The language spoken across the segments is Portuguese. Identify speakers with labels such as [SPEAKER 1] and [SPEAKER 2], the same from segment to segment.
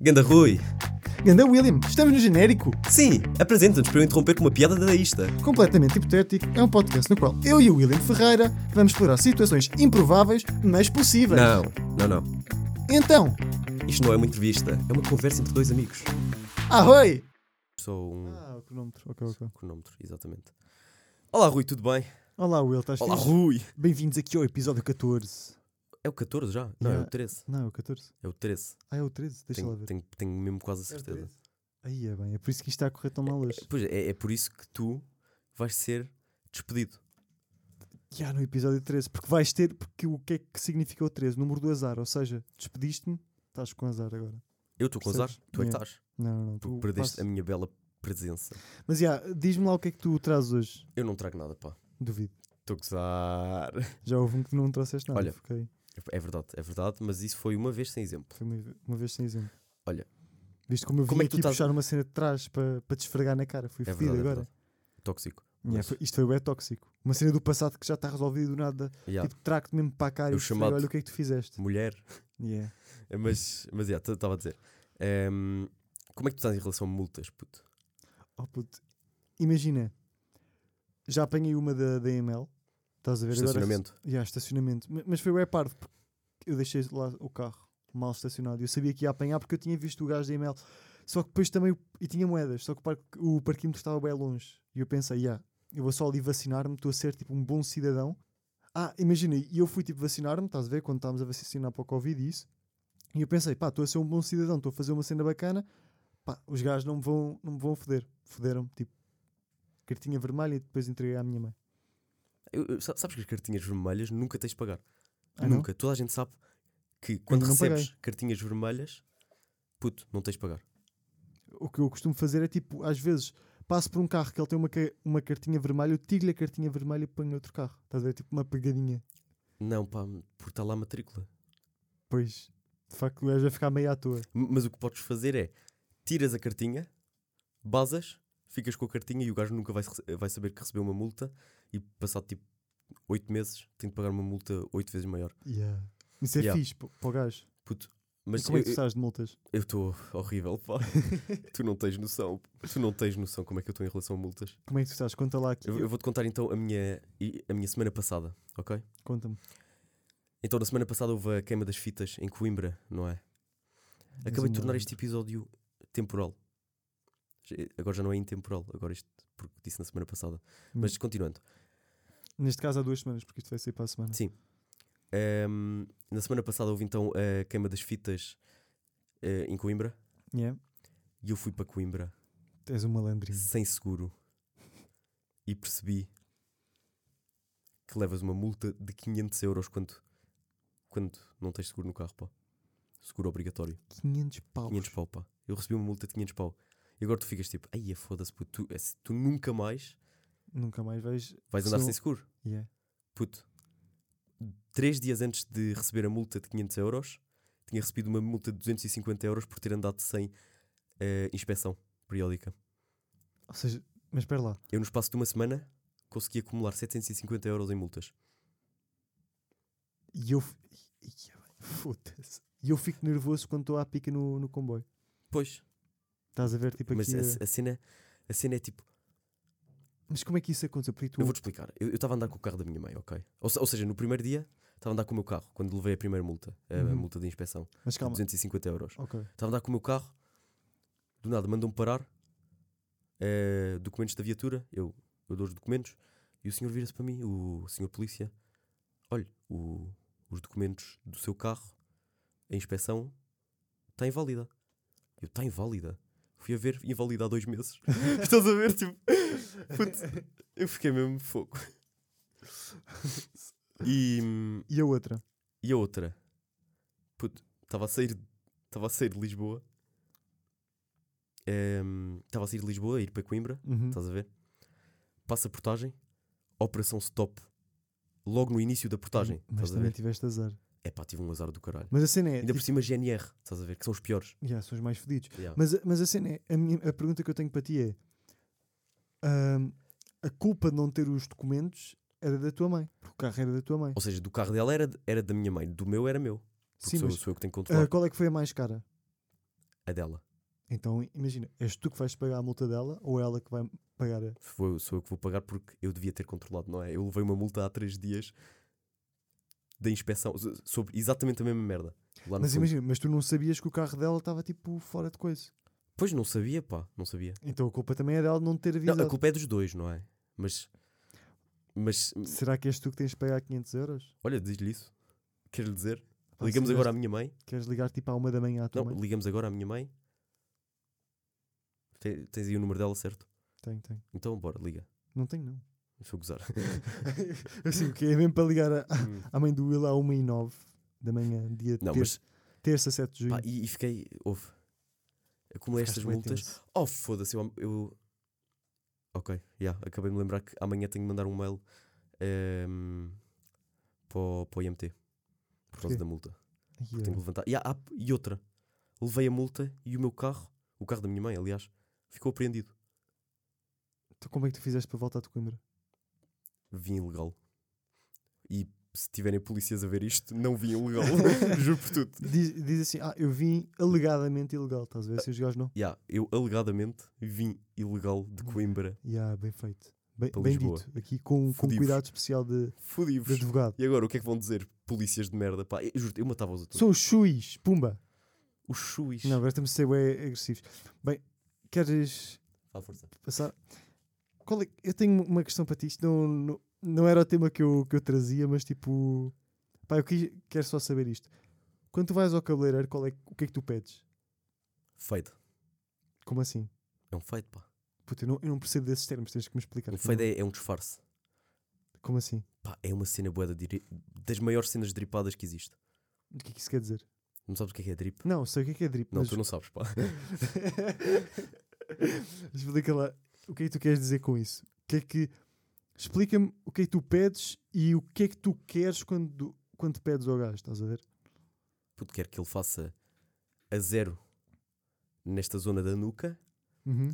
[SPEAKER 1] Ganda Rui.
[SPEAKER 2] Ganda William, estamos no genérico.
[SPEAKER 1] Sim, apresenta-nos para eu interromper com uma piada dadaísta.
[SPEAKER 2] Completamente hipotético, é um podcast no qual eu e o William Ferreira vamos explorar situações improváveis, mas possíveis.
[SPEAKER 1] Não, não, não.
[SPEAKER 2] Então,
[SPEAKER 1] Isto não é uma entrevista, é uma conversa entre dois amigos.
[SPEAKER 2] ahoi!
[SPEAKER 1] Sou um
[SPEAKER 2] Ah, o cronómetro, ok, ok.
[SPEAKER 1] cronómetro, exatamente. Olá, Rui, tudo bem?
[SPEAKER 2] Olá, Will, estás
[SPEAKER 1] Olá,
[SPEAKER 2] fixe?
[SPEAKER 1] Rui.
[SPEAKER 2] Bem-vindos aqui ao episódio 14.
[SPEAKER 1] É o 14 já? Não, é o 13.
[SPEAKER 2] Não, é o 14.
[SPEAKER 1] É o 13.
[SPEAKER 2] Ah, é o 13, deixa lá
[SPEAKER 1] Tenho,
[SPEAKER 2] ver.
[SPEAKER 1] tenho, tenho mesmo quase a
[SPEAKER 2] É
[SPEAKER 1] certeza.
[SPEAKER 2] 13. Aí é bem, é por isso que isto está a correr tão mal hoje.
[SPEAKER 1] Pois é, é por isso que tu vais ser despedido.
[SPEAKER 2] Já no episódio 13, porque vais ter, porque o que é que significa o 13? Número do azar, ou seja, despediste-me, estás com azar agora.
[SPEAKER 1] Eu estou com azar, tu é que estás.
[SPEAKER 2] Não, não, não.
[SPEAKER 1] Tu
[SPEAKER 2] tu
[SPEAKER 1] perdeste
[SPEAKER 2] passas-
[SPEAKER 1] a minha bela presença.
[SPEAKER 2] Mas já, diz-me lá o que é que tu trazes hoje.
[SPEAKER 1] Eu não trago nada, pá.
[SPEAKER 2] Duvido.
[SPEAKER 1] Estou a gozar.
[SPEAKER 2] Já houve um que não trouxeste nada.
[SPEAKER 1] Olha.
[SPEAKER 2] fiquei-
[SPEAKER 1] É verdade, é verdade, mas isso foi uma vez sem exemplo.
[SPEAKER 2] Foi uma, uma vez sem exemplo.
[SPEAKER 1] Olha.
[SPEAKER 2] Viste como eu vim
[SPEAKER 1] Como é que tu
[SPEAKER 2] aqui
[SPEAKER 1] estás-
[SPEAKER 2] puxar uma cena de trás para para te esfregar na cara? Fui
[SPEAKER 1] É
[SPEAKER 2] fedido
[SPEAKER 1] verdade, é
[SPEAKER 2] agora.
[SPEAKER 1] verdade. Tóxico.
[SPEAKER 2] Yeah,
[SPEAKER 1] Mas-
[SPEAKER 2] isto foi bem tóxico. Uma cena do passado que já está resolvida do nada.
[SPEAKER 1] Yeah.
[SPEAKER 2] Tipo, trago-te mesmo para a cara
[SPEAKER 1] É o
[SPEAKER 2] e
[SPEAKER 1] chamado-
[SPEAKER 2] olha o que é que tu fizeste.
[SPEAKER 1] Mulher.
[SPEAKER 2] Yeah.
[SPEAKER 1] É, Mas, mas yeah, estava a dizer. Ehm, como é que tu estás em relação a multas, puto?
[SPEAKER 2] Oh, puto. Imagina, já apanhei uma da, da EML. Estás a ver
[SPEAKER 1] Estacionamento.
[SPEAKER 2] agora? Yeah, estacionamento. Ma- Mas foi bem parvo, porque eu deixei lá o carro mal estacionado. Eu sabia que ia apanhar porque eu tinha visto o gajo da EML. Só que depois também. o- E tinha moedas, só que o, par, o parquímetro estava bem longe. E eu pensei, yeah, eu vou só ali vacinar-me, estou a ser tipo um bom cidadão. Ah, imagina, e eu fui tipo vacinar-me, estás a ver? Quando estávamos a vacinar para o Covid e isso. E eu pensei, pá, estou a ser um bom cidadão, estou a fazer uma cena bacana. Pá, os gajos não me vão, não me vão foder. Foderam-me, tipo, cartinha vermelha e depois entreguei à minha mãe.
[SPEAKER 1] Eu- eu- sa- sabes que as cartinhas vermelhas nunca tens de pagar.
[SPEAKER 2] Ah, não?
[SPEAKER 1] nunca. Toda a gente sabe que quando
[SPEAKER 2] não
[SPEAKER 1] recebes cartinhas vermelhas, puto, não tens de pagar.
[SPEAKER 2] O que eu costumo fazer é tipo, às vezes passo por um carro que ele tem uma, uma cartinha vermelha, eu tiro-lhe a cartinha vermelha e ponho outro carro. Estás a ver? Tipo uma pegadinha.
[SPEAKER 1] Não, pá, porque está lá a matrícula.
[SPEAKER 2] Pois, de facto, o gajo vai ficar meio à toa.
[SPEAKER 1] Mas o que podes fazer é tiras a cartinha, basas, ficas com a cartinha e o gajo nunca vai, vai saber que recebeu uma multa e passado tipo 8 meses tem de pagar uma multa 8 vezes maior.
[SPEAKER 2] Yeah. Isso é
[SPEAKER 1] Yeah.
[SPEAKER 2] fixe para o gajo.
[SPEAKER 1] Puto,
[SPEAKER 2] Mas como é que tu estás de multas?
[SPEAKER 1] eu estou horrível, pá. tu não tens noção. Tu não tens noção como é que eu estou em relação a multas.
[SPEAKER 2] Como é que tu estás? Conta lá aqui.
[SPEAKER 1] Eu, eu vou-te contar então a minha, a minha semana passada, ok?
[SPEAKER 2] Conta-me.
[SPEAKER 1] Então na semana passada houve a queima das fitas em Coimbra, não é? Acabei de tornar este episódio temporal. Agora já não é intemporal, agora isto porque disse na semana passada. Mas continuando,
[SPEAKER 2] Neste caso há duas semanas, porque isto vai ser para a semana.
[SPEAKER 1] Sim. ehm, na semana passada houve então a queima das fitas eh, em Coimbra
[SPEAKER 2] Yeah.
[SPEAKER 1] e eu fui para Coimbra
[SPEAKER 2] És um malandrinho.
[SPEAKER 1] sem seguro e percebi que levas uma multa de 500 euros quando, quando não tens seguro no carro, pá. Seguro obrigatório.
[SPEAKER 2] 500 paus.
[SPEAKER 1] 500 pau, pá. Eu recebi uma multa de 500 pau. E agora tu ficas tipo, ai, foda-se, puto, tu, esse- tu nunca mais
[SPEAKER 2] Nunca mais vais.
[SPEAKER 1] vais andar
[SPEAKER 2] Sou-
[SPEAKER 1] sem seguro.
[SPEAKER 2] Yeah.
[SPEAKER 1] Puto, três dias antes de receber a multa de 500 euros, tinha recebido uma multa de 250 euros por ter andado sem eh, inspeção periódica.
[SPEAKER 2] Ou seja, mas espera lá.
[SPEAKER 1] Eu, no espaço de uma semana, consegui acumular 750 euros em multas.
[SPEAKER 2] E eu. Foda-se. E eu fico nervoso quando estou à pica no, no comboio.
[SPEAKER 1] Pois,
[SPEAKER 2] Estás a ver, tipo
[SPEAKER 1] mas
[SPEAKER 2] aqui.
[SPEAKER 1] a,
[SPEAKER 2] a-
[SPEAKER 1] a cena, a cena é tipo,
[SPEAKER 2] Mas como é que isso aconteceu? Porque tu.
[SPEAKER 1] eu vou-te explicar. Eu estava a andar com o carro da minha mãe, ok? Ou, ou seja, no primeiro dia, estava a andar com o meu carro, quando levei a primeira multa, a,
[SPEAKER 2] Uhum.
[SPEAKER 1] multa de inspeção,
[SPEAKER 2] Mas
[SPEAKER 1] de
[SPEAKER 2] calma.
[SPEAKER 1] 250 euros.
[SPEAKER 2] Ok.
[SPEAKER 1] Estava a andar com o meu carro, do nada mandam-me parar, eh, documentos da viatura, eu, eu dou os documentos, e o senhor vira-se para mim, o senhor polícia, olha, o- os documentos do seu carro, a inspeção, está inválida. Eu, está inválida? Fui a ver, inválida há dois meses. Estás a ver, tipo, puto, eu fiquei mesmo fogo. E,
[SPEAKER 2] E a outra?
[SPEAKER 1] e a outra, puto, estava a sair, estava a sair de Lisboa, Ehm, estava a sair de Lisboa, a ir para Coimbra,
[SPEAKER 2] Uhum.
[SPEAKER 1] estás a ver? Passa a portagem, operação stop, logo no início da portagem,
[SPEAKER 2] Mas
[SPEAKER 1] estás a
[SPEAKER 2] também
[SPEAKER 1] ver?
[SPEAKER 2] tiveste azar.
[SPEAKER 1] É pá, tive um azar do caralho.
[SPEAKER 2] Mas a cena é.
[SPEAKER 1] Ainda por
[SPEAKER 2] tipo,
[SPEAKER 1] cima GNR, estás a ver? Que são os piores.
[SPEAKER 2] yeah, são os mais fedidos.
[SPEAKER 1] Yeah.
[SPEAKER 2] Mas, a- mas a cena é. A, minha, a pergunta que eu tenho para ti é. a culpa de não ter os documentos era da tua mãe. Porque o carro era da tua mãe.
[SPEAKER 1] Ou seja, do carro dela era, era da minha mãe, do meu era meu. Porque
[SPEAKER 2] Sim,
[SPEAKER 1] sou,
[SPEAKER 2] mas
[SPEAKER 1] sou eu que tenho que
[SPEAKER 2] ah,
[SPEAKER 1] controlar.
[SPEAKER 2] qual é que foi a mais cara?
[SPEAKER 1] A dela.
[SPEAKER 2] Então, imagina, és tu que vais pagar a multa dela ou é ela que vai pagar a...
[SPEAKER 1] Foi, sou eu que vou pagar porque eu devia ter controlado, não é? Eu levei uma multa há três dias da inspeção so- sobre exatamente a mesma merda.
[SPEAKER 2] Mas
[SPEAKER 1] fundo.
[SPEAKER 2] imagina, mas tu não sabias que o carro dela estava tipo fora de coisa.
[SPEAKER 1] Pois não sabia, pá, não sabia.
[SPEAKER 2] Então a culpa também é dela de não ter
[SPEAKER 1] Não,
[SPEAKER 2] avisado.
[SPEAKER 1] a culpa é dos dois, não é? Mas. Mas.
[SPEAKER 2] Será que és tu que tens de pagar 500 euros?
[SPEAKER 1] Olha, diz-lhe isso. Queres lhe dizer?
[SPEAKER 2] Pá,
[SPEAKER 1] ligamos agora à minha mãe.
[SPEAKER 2] Queres ligar tipo à uma da manhã à tua
[SPEAKER 1] Não,
[SPEAKER 2] mãe?
[SPEAKER 1] ligamos agora à minha mãe. Te- Tens aí o número dela, certo?
[SPEAKER 2] Tenho, tenho.
[SPEAKER 1] Então, bora, liga.
[SPEAKER 2] Não tenho, não.
[SPEAKER 1] Deixa eu gozar.
[SPEAKER 2] assim, o que é mesmo para ligar a-
[SPEAKER 1] Hum.
[SPEAKER 2] à mãe do Will à 1 e 9 da manhã, dia
[SPEAKER 1] não,
[SPEAKER 2] ter-
[SPEAKER 1] mas.
[SPEAKER 2] terça, 7 de junho.
[SPEAKER 1] Pá, e, e fiquei. Houve. Acumulei
[SPEAKER 2] Ficaste
[SPEAKER 1] estas multas.
[SPEAKER 2] tenso.
[SPEAKER 1] Oh, foda-se, eu, eu. Ok, já, acabei de me lembrar que amanhã tenho de mandar um mail ehm, para, o, para o IMT por causa da multa.
[SPEAKER 2] Ai,
[SPEAKER 1] Tenho que levantar. E, há- há- e outra, levei a multa e o meu carro, o carro da minha mãe, aliás, ficou apreendido.
[SPEAKER 2] Então como é que tu fizeste para voltar de Coimbra?
[SPEAKER 1] Vim ilegal. E se tiverem polícias a ver isto, não vim ilegal. Juro por tudo.
[SPEAKER 2] Diz, diz assim, ah, eu vim alegadamente ilegal, estás a ver? Se os gajos não.
[SPEAKER 1] Ya, eu alegadamente vim ilegal de Coimbra.
[SPEAKER 2] Ya, bem feito. Bem, bem dito. Aqui com, com cuidado especial de, de
[SPEAKER 1] Fodi-vos.
[SPEAKER 2] advogado.
[SPEAKER 1] E agora, o que é que vão dizer? Polícias de merda. Pá, eu, juro, eu matava os outros.
[SPEAKER 2] São os chuis, pumba.
[SPEAKER 1] Os chuis.
[SPEAKER 2] Não, agora estamos a ser bem agressivos. Bem, queres
[SPEAKER 1] Fala força.
[SPEAKER 2] passar? Qual é- Eu tenho uma questão para ti. Isto não, não, não era o tema que eu, que eu trazia, mas tipo. Pá, eu quis- quero só saber isto. Quando tu vais ao cabeleireiro, qual é, o que é que tu pedes?
[SPEAKER 1] Fade.
[SPEAKER 2] Como assim?
[SPEAKER 1] É um fade, pá.
[SPEAKER 2] Puta, eu não, eu não percebo desses termos, tens que me explicar.
[SPEAKER 1] Um fade é, é um disfarce.
[SPEAKER 2] Como assim?
[SPEAKER 1] Pá, é uma cena boa das maiores cenas dripadas que existe.
[SPEAKER 2] O que é que isso quer dizer?
[SPEAKER 1] Não sabes o que é que é drip?
[SPEAKER 2] Não, sei o que é que é drip,
[SPEAKER 1] Não,
[SPEAKER 2] mas
[SPEAKER 1] tu não sabes, pá.
[SPEAKER 2] explica lá o que é que tu queres dizer com isso. O que é que explica-me o que é que tu pedes e o que é que tu queres quando, quando pedes ao gajo, estás a ver?
[SPEAKER 1] Puto, quero que ele faça a zero nesta zona da nuca,
[SPEAKER 2] Uhum.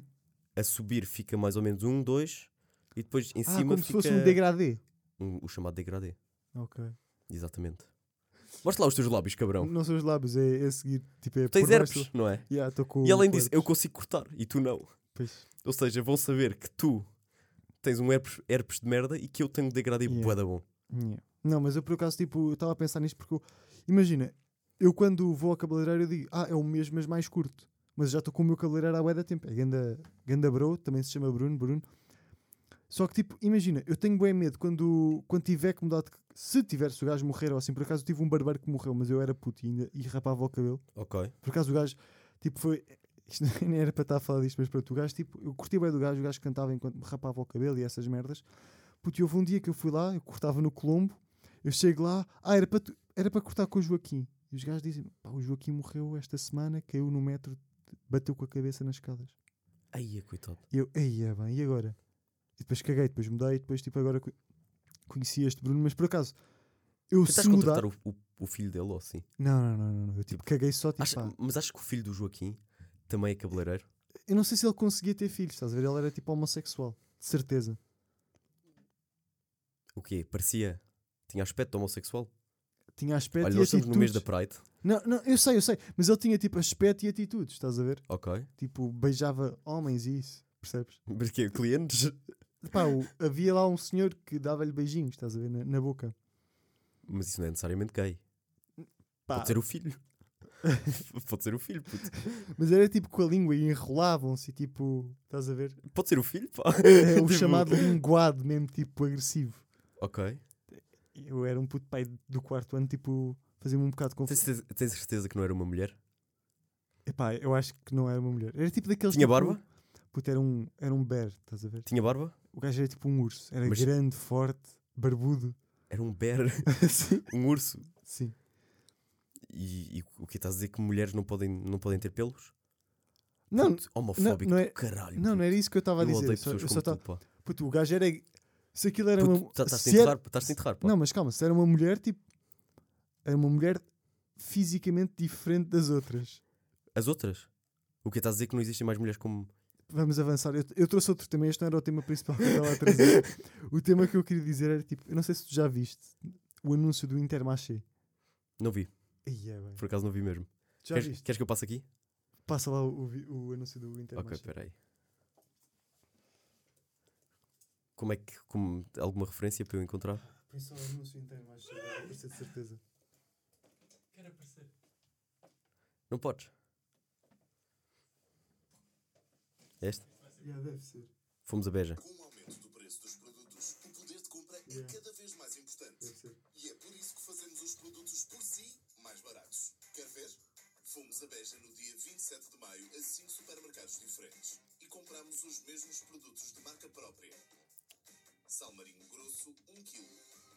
[SPEAKER 1] a subir fica mais ou menos um, dois, e depois em
[SPEAKER 2] Ah,
[SPEAKER 1] cima
[SPEAKER 2] como se
[SPEAKER 1] fica
[SPEAKER 2] fosse um degradê.
[SPEAKER 1] um- o chamado degradê.
[SPEAKER 2] Ok.
[SPEAKER 1] Exatamente. Mostra lá os teus lábios, cabrão.
[SPEAKER 2] Não são os lábios, é, é seguir. Tipo, é
[SPEAKER 1] Tu tens
[SPEAKER 2] baixo
[SPEAKER 1] herpes, não é?
[SPEAKER 2] Yeah, com
[SPEAKER 1] E além disso, eu consigo cortar e tu não.
[SPEAKER 2] Pois.
[SPEAKER 1] Ou seja, vão saber que tu tens um herpes, herpes de merda e que eu tenho um degradê
[SPEAKER 2] Yeah.
[SPEAKER 1] bué da bom.
[SPEAKER 2] Yeah. Não, mas eu por acaso, tipo, eu estava a pensar nisto porque, eu- imagina, eu quando vou ao cabeleireiro eu digo, ah, é o mesmo, mas mais curto. Mas já estou com o meu cabeleireiro há bué da tempo. É ganda, ganda bro, também se chama Bruno, Bruno. Só que, tipo, imagina, eu tenho bem medo quando, quando tiver que mudar de... Se tiver, se o gajo morrer ou assim, por acaso eu tive um barbeiro que morreu, mas eu era puto e, ainda, e rapava o cabelo.
[SPEAKER 1] Ok.
[SPEAKER 2] Por acaso o gajo, tipo, foi... Isto nem era para estar a falar disto, mas pronto, o gajo, tipo, eu curti bem do gajo, o gajo cantava enquanto me rapava o cabelo e essas merdas. Puto, houve um dia que eu fui lá, eu cortava no Colombo, eu chego lá, ah, era para, tu- era para cortar com o Joaquim. E os gajos dizem, pá, o Joaquim morreu esta semana, caiu no metro, bateu com a cabeça nas escadas.
[SPEAKER 1] Aí, coitado.
[SPEAKER 2] E eu, ei, é bem, e agora? E depois caguei, depois mudei, depois, tipo, agora co- conheci este Bruno, mas por acaso, eu
[SPEAKER 1] Tentaste
[SPEAKER 2] se mudar...
[SPEAKER 1] o, o, o filho dele ou assim?
[SPEAKER 2] Não, não, não, não, eu tipo, caguei só, tipo,
[SPEAKER 1] Acha- mas acho que o filho do Joaquim também é cabeleireiro.
[SPEAKER 2] Eu não sei se ele conseguia ter filhos, estás a ver? Ele era tipo homossexual, de certeza.
[SPEAKER 1] O quê? Parecia. Tinha aspecto de homossexual.
[SPEAKER 2] Tinha aspecto
[SPEAKER 1] Olha,
[SPEAKER 2] e
[SPEAKER 1] nós estamos no mês da
[SPEAKER 2] atitudes.
[SPEAKER 1] Pride.
[SPEAKER 2] Não, não, eu sei, eu sei, mas ele tinha tipo aspecto e atitudes, estás a ver?
[SPEAKER 1] Ok.
[SPEAKER 2] Tipo, beijava homens e isso, percebes?
[SPEAKER 1] Mas Clientes?
[SPEAKER 2] Pá, o- havia lá um senhor que dava-lhe beijinhos, estás a ver? Na, na boca.
[SPEAKER 1] Mas isso não é necessariamente gay.
[SPEAKER 2] Pá,
[SPEAKER 1] Pode ser o filho. Pode ser o filho, puto.
[SPEAKER 2] Mas era tipo com a língua e enrolavam-se, tipo, estás a ver?
[SPEAKER 1] Pode ser o filho, pá.
[SPEAKER 2] É o
[SPEAKER 1] Tipo,
[SPEAKER 2] chamado linguado mesmo, tipo, agressivo.
[SPEAKER 1] Ok.
[SPEAKER 2] Eu era um puto pai do quarto ano, tipo, fazia-me um bocado de
[SPEAKER 1] Tens
[SPEAKER 2] confusão.
[SPEAKER 1] certeza, tens certeza que não era uma mulher?
[SPEAKER 2] Epá, eu acho que não era uma mulher. Era tipo daqueles.
[SPEAKER 1] Tinha
[SPEAKER 2] tipo,
[SPEAKER 1] barba?
[SPEAKER 2] Puto, era um, era um bear, estás a ver?
[SPEAKER 1] Tinha barba?
[SPEAKER 2] O gajo era tipo um urso. Era
[SPEAKER 1] Mas-
[SPEAKER 2] grande, forte, barbudo.
[SPEAKER 1] Era um bear. um urso.
[SPEAKER 2] Sim.
[SPEAKER 1] E, e o que estás a dizer que mulheres não podem, não podem ter pelos?
[SPEAKER 2] Não,
[SPEAKER 1] Puto, homofóbico
[SPEAKER 2] não é-
[SPEAKER 1] do caralho.
[SPEAKER 2] não, não era isso que eu estava a
[SPEAKER 1] Eu
[SPEAKER 2] dizer.
[SPEAKER 1] odeio
[SPEAKER 2] Só- eu só
[SPEAKER 1] tu,
[SPEAKER 2] tava-
[SPEAKER 1] pá.
[SPEAKER 2] Puto, o gajo era. Se aquilo era
[SPEAKER 1] Puto,
[SPEAKER 2] uma.
[SPEAKER 1] tá- Estás-te a
[SPEAKER 2] se era-
[SPEAKER 1] enterrar, enterrar, pá.
[SPEAKER 2] Não, mas calma, se era uma mulher, tipo. Era uma mulher fisicamente diferente das outras.
[SPEAKER 1] As outras? O que estás a dizer que não existem mais mulheres como.
[SPEAKER 2] Vamos avançar. Eu, eu trouxe outro tema, este não era o tema principal que eu estava a trazer. o tema que eu queria dizer era tipo, eu não sei se tu já viste o anúncio do Intermarché.
[SPEAKER 1] Não vi,
[SPEAKER 2] Ai, é bem.
[SPEAKER 1] por acaso não vi mesmo.
[SPEAKER 2] Já
[SPEAKER 1] Queres,
[SPEAKER 2] viste?
[SPEAKER 1] queres que eu passe aqui?
[SPEAKER 2] Passa lá o, o anúncio do
[SPEAKER 1] Ok,
[SPEAKER 2] Intermarché.
[SPEAKER 1] peraí. Como é que. Como, alguma referência para eu encontrar?
[SPEAKER 2] Põe só o anúncio Intermarché, vai aparecer de certeza.
[SPEAKER 3] Quero aparecer.
[SPEAKER 1] Não podes. Este?
[SPEAKER 2] Yeah, deve ser.
[SPEAKER 1] Fomos a Beja.
[SPEAKER 4] Com o aumento do preço dos produtos, o poder de compra
[SPEAKER 2] Yeah.
[SPEAKER 4] é cada vez mais importante.
[SPEAKER 2] Deve ser.
[SPEAKER 4] E é por isso que fazemos os produtos por si mais baratos. Quer ver? Fomos a Beja no dia 27 de maio a 5 supermercados diferentes e compramos os mesmos produtos de marca própria. Sal marinho grosso, 1 kg.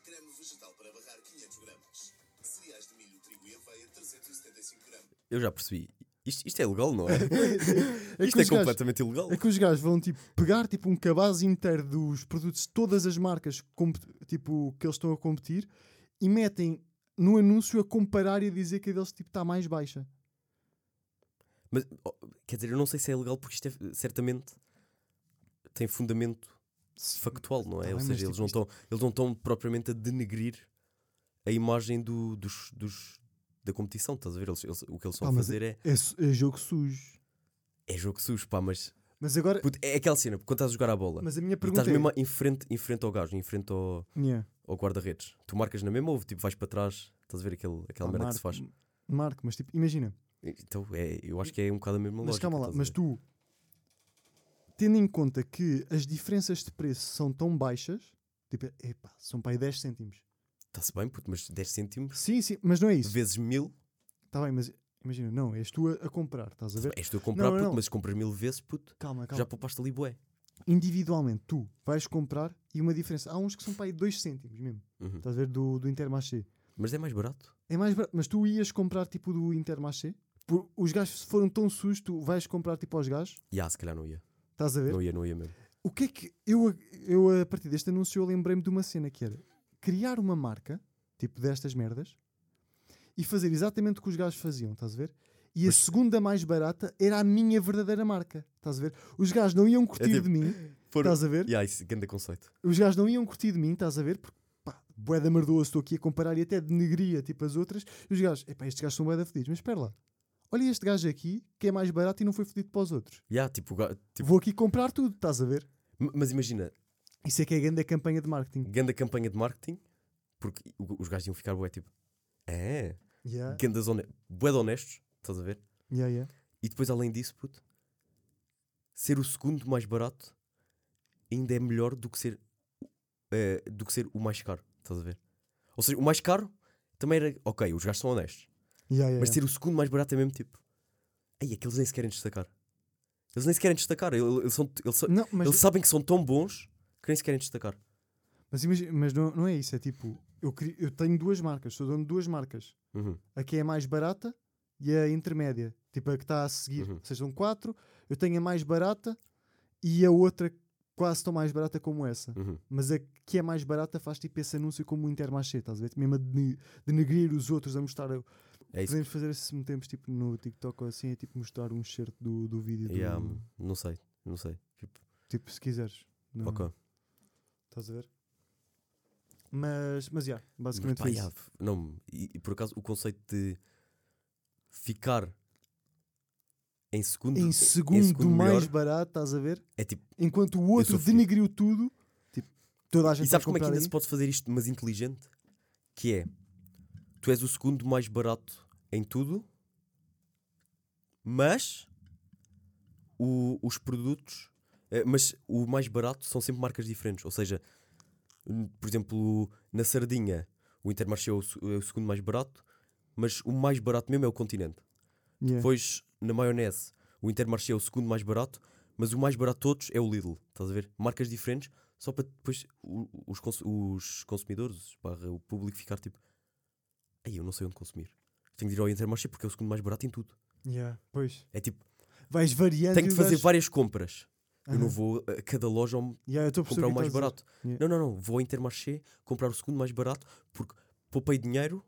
[SPEAKER 4] Creme vegetal para barrar, 500 gramas. Cereais de milho, trigo e aveia, 375 gramas.
[SPEAKER 1] Eu já percebi. Isto, isto é legal, não é?
[SPEAKER 2] É
[SPEAKER 1] isto é
[SPEAKER 2] gajos-
[SPEAKER 1] completamente ilegal.
[SPEAKER 2] É que os gajos vão tipo, pegar tipo, um cabaz inteiro dos produtos de todas as marcas tipo, que eles estão a competir e metem no anúncio a comparar e a dizer que a deles tipo, está mais baixa.
[SPEAKER 1] Mas, quer dizer, eu não sei se é legal porque isto é, certamente tem fundamento factual, não é?
[SPEAKER 2] Tá
[SPEAKER 1] Ou
[SPEAKER 2] bem,
[SPEAKER 1] seja,
[SPEAKER 2] mas,
[SPEAKER 1] eles,
[SPEAKER 2] tipo,
[SPEAKER 1] não
[SPEAKER 2] isto-
[SPEAKER 1] estão, eles não estão propriamente a denegrir a imagem do, dos, dos- da competição, estás a ver? Eles, eles- o que eles estão a fazer é,
[SPEAKER 2] É, é jogo sujo.
[SPEAKER 1] é jogo sujo, pá, mas
[SPEAKER 2] Mas agora,
[SPEAKER 1] puto, é aquela cena, quando estás a jogar a bola
[SPEAKER 2] mas a minha pergunta
[SPEAKER 1] estás
[SPEAKER 2] é...
[SPEAKER 1] mesmo em frente, em frente ao gajo, em frente ao,
[SPEAKER 2] Yeah.
[SPEAKER 1] ao guarda-redes, tu marcas na mesma ou tipo vais para trás, estás a ver aquele, aquela
[SPEAKER 2] Pá,
[SPEAKER 1] merda que se
[SPEAKER 2] Marco,
[SPEAKER 1] faz?
[SPEAKER 2] Marco, mas tipo, imagina,
[SPEAKER 1] Então, é, eu acho que é um bocado a mesma
[SPEAKER 2] mas
[SPEAKER 1] lógica.
[SPEAKER 2] calma lá, mas tu, tendo em conta que as diferenças de preço são tão baixas, tipo, epá, são para aí 10 cêntimos.
[SPEAKER 1] Está-se bem, puto, mas 10 cêntimos
[SPEAKER 2] Sim, sim, mas não é isso.
[SPEAKER 1] vezes mil,
[SPEAKER 2] Está bem, mas imagina, não, és tu a, a comprar, estás a ver?
[SPEAKER 1] és tu a comprar,
[SPEAKER 2] Não,
[SPEAKER 1] puto,
[SPEAKER 2] não.
[SPEAKER 1] mas compras mil vezes, puto,
[SPEAKER 2] Calma, calma.
[SPEAKER 1] já poupaste ali bué.
[SPEAKER 2] Individualmente, tu vais comprar e uma diferença. Há uns que são para aí 2 cêntimos mesmo,
[SPEAKER 1] Uhum.
[SPEAKER 2] estás a ver? Do, do Intermarché.
[SPEAKER 1] Mas é mais barato.
[SPEAKER 2] É mais barato, mas tu ias comprar tipo do Intermarché? Por, os gajos foram tão sujos, tu vais comprar tipo aos gajos,
[SPEAKER 1] Ya, se calhar não ia.
[SPEAKER 2] estás a ver?
[SPEAKER 1] Não ia, não ia mesmo.
[SPEAKER 2] O que é que eu, eu a partir deste anúncio eu lembrei-me de uma cena que era criar uma marca, tipo destas merdas, e fazer exatamente o que os gajos faziam, estás a ver? E a
[SPEAKER 1] Mas-
[SPEAKER 2] segunda mais barata era a minha verdadeira marca, estás a ver? Os gajos não iam curtir
[SPEAKER 1] tipo-
[SPEAKER 2] de mim,
[SPEAKER 1] Foram...
[SPEAKER 2] estás a ver?
[SPEAKER 1] Ya, isso, grande conceito.
[SPEAKER 2] Os gajos não iam curtir de mim, estás a ver? Porque, pá, boeda merdoa, estou aqui a comparar e até denegria, tipo as outras. E os gajos, epá, estes gajos são boeda fedidos, mas espera lá. Olha este gajo aqui, que é mais barato e não foi fedido para os outros.
[SPEAKER 1] Ya, tipo, tipo-
[SPEAKER 2] Vou aqui comprar tudo, estás a ver?
[SPEAKER 1] M- Mas imagina,
[SPEAKER 2] Isso é que é a grande campanha de marketing.
[SPEAKER 1] grande campanha de marketing, porque os gajos iam ficar bué, tipo, é,
[SPEAKER 2] Yeah,
[SPEAKER 1] grandes hone... bué de honestos, estás a ver?
[SPEAKER 2] yeah, yeah.
[SPEAKER 1] E depois, além disso, puto, ser o segundo mais barato ainda é melhor do que ser, eh, do que ser o mais caro, estás a ver? Ou seja, o mais caro também era, ok, os gajos são honestos,
[SPEAKER 2] Yeah, yeah,
[SPEAKER 1] mas ser o segundo mais barato é mesmo tipo, aí aqueles nem se querem destacar. Eles nem se querem destacar, eles, eles são, eles,
[SPEAKER 2] Não, mas,
[SPEAKER 1] eles sabem que são tão bons que nem se querem destacar.
[SPEAKER 2] mas, mas não, não é isso, é tipo, eu, eu tenho duas marcas, sou dono de duas marcas.
[SPEAKER 1] Uhum.
[SPEAKER 2] A que é a mais barata e a intermédia, tipo a que está a seguir.
[SPEAKER 1] Uhum.
[SPEAKER 2] Ou seja, são quatro, eu tenho a mais barata e a outra quase tão mais barata como essa.
[SPEAKER 1] Uhum.
[SPEAKER 2] Mas a que é mais barata faz tipo esse anúncio como o Intermarché, estás a ver? Mesmo a dene- denegrir os outros, a mostrar. o-
[SPEAKER 1] É isso.
[SPEAKER 2] Podemos fazer se metemos tipo no TikTok ou assim, é tipo mostrar um certo do, do vídeo. do-
[SPEAKER 1] Yeah, não sei, não sei. Tipo,
[SPEAKER 2] Tipo, se quiseres. Não-
[SPEAKER 1] ok.
[SPEAKER 2] Estás a ver? Mas, mas, yeah,
[SPEAKER 1] Mas,
[SPEAKER 2] basicamente
[SPEAKER 1] pá,
[SPEAKER 2] foi
[SPEAKER 1] yeah, não, e, e por acaso o conceito de ficar em segundo,
[SPEAKER 2] Em segundo, mais
[SPEAKER 1] melhor
[SPEAKER 2] barato, estás a ver?
[SPEAKER 1] é tipo.
[SPEAKER 2] Enquanto o outro denegriu tudo, tipo, toda a gente
[SPEAKER 1] E sabes como é que ainda
[SPEAKER 2] aí.
[SPEAKER 1] se pode fazer isto, mas inteligente? Que é tu és o segundo mais barato em tudo, mas o- os produtos, eh, mas o mais barato são sempre marcas diferentes. Ou seja, por exemplo, na sardinha, o Intermarché é o, é o segundo mais barato, mas o mais barato mesmo é o Continente.
[SPEAKER 2] Yeah.
[SPEAKER 1] Depois, na maionese, o Intermarché é o segundo mais barato, mas o mais barato de todos é o Lidl. Estás a ver? Marcas diferentes, só para depois os, cons- os consumidores, barra, o público, ficar tipo: Ei, eu não sei onde consumir. Tenho de ir ao Intermarché porque é o segundo mais barato em tudo.
[SPEAKER 2] Yeah, Pois.
[SPEAKER 1] É tipo,
[SPEAKER 2] Vais variando.
[SPEAKER 1] tenho de fazer várias compras. Eu não vou a cada loja
[SPEAKER 2] Yeah,
[SPEAKER 1] comprar o mais barato.
[SPEAKER 2] Yeah.
[SPEAKER 1] Não, não, não. Vou ao Intermarché comprar o segundo mais barato porque poupei dinheiro.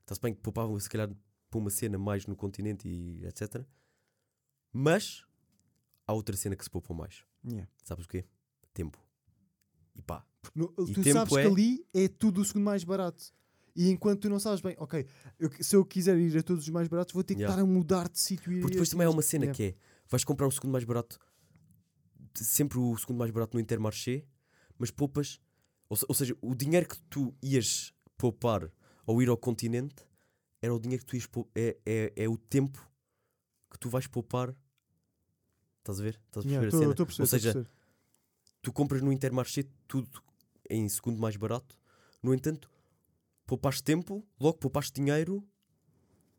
[SPEAKER 1] Está-se bem que poupava se calhar para uma cena mais no continente e etc. Mas há outra cena que se poupa mais.
[SPEAKER 2] Yeah.
[SPEAKER 1] Sabes o quê? Tempo. E pá.
[SPEAKER 2] No-
[SPEAKER 1] E
[SPEAKER 2] tu sabes
[SPEAKER 1] é-
[SPEAKER 2] que ali é tudo o segundo mais barato. E enquanto tu não sabes bem, ok, eu- se eu quiser ir a todos os mais baratos, vou ter que estar a mudar de sítio. e ir
[SPEAKER 1] Porque depois também há uma cena que é: vais comprar um segundo mais barato, sempre o segundo mais barato no Intermarché, mas poupas. Ou, ou seja, o dinheiro que tu ias poupar ao ir ao continente era o dinheiro que tu ias pou- é, é, é o tempo que tu vais poupar. Estás a ver? Estás a
[SPEAKER 2] Yeah,
[SPEAKER 1] perceber
[SPEAKER 2] tô-
[SPEAKER 1] a cena?
[SPEAKER 2] tô a perceber,
[SPEAKER 1] ou
[SPEAKER 2] tô
[SPEAKER 1] seja, tu compras no Intermarché tudo em segundo mais barato, no entanto, poupaste tempo, logo poupaste dinheiro,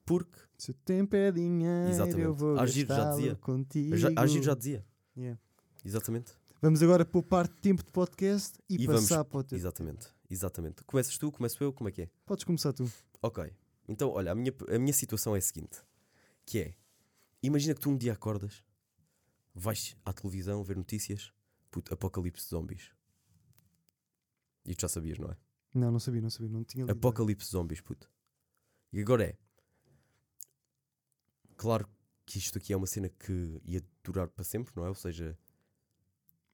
[SPEAKER 1] porque.
[SPEAKER 2] se o tempo é dinheiro,
[SPEAKER 1] Exatamente.
[SPEAKER 2] eu vou
[SPEAKER 1] A Giro já dizia.
[SPEAKER 2] contigo.
[SPEAKER 1] Já, a Giro já dizia.
[SPEAKER 2] Yeah.
[SPEAKER 1] Exatamente.
[SPEAKER 2] Vamos agora poupar tempo de podcast e,
[SPEAKER 1] E vamos-
[SPEAKER 2] passar para o teu.
[SPEAKER 1] Exatamente, exatamente. Começas tu, começo eu, como é que é?
[SPEAKER 2] Podes começar tu.
[SPEAKER 1] Ok. Então, olha, a minha, a minha situação é a seguinte: que é, imagina que tu um dia acordas, vais à televisão ver notícias, puto, apocalipse de zombies. E tu já sabias, não é?
[SPEAKER 2] Não, não sabia, não sabia, não tinha lido.
[SPEAKER 1] Apocalipse de zombies, puto. E agora é. Claro que isto aqui é uma cena que ia durar para sempre, não é? Ou seja,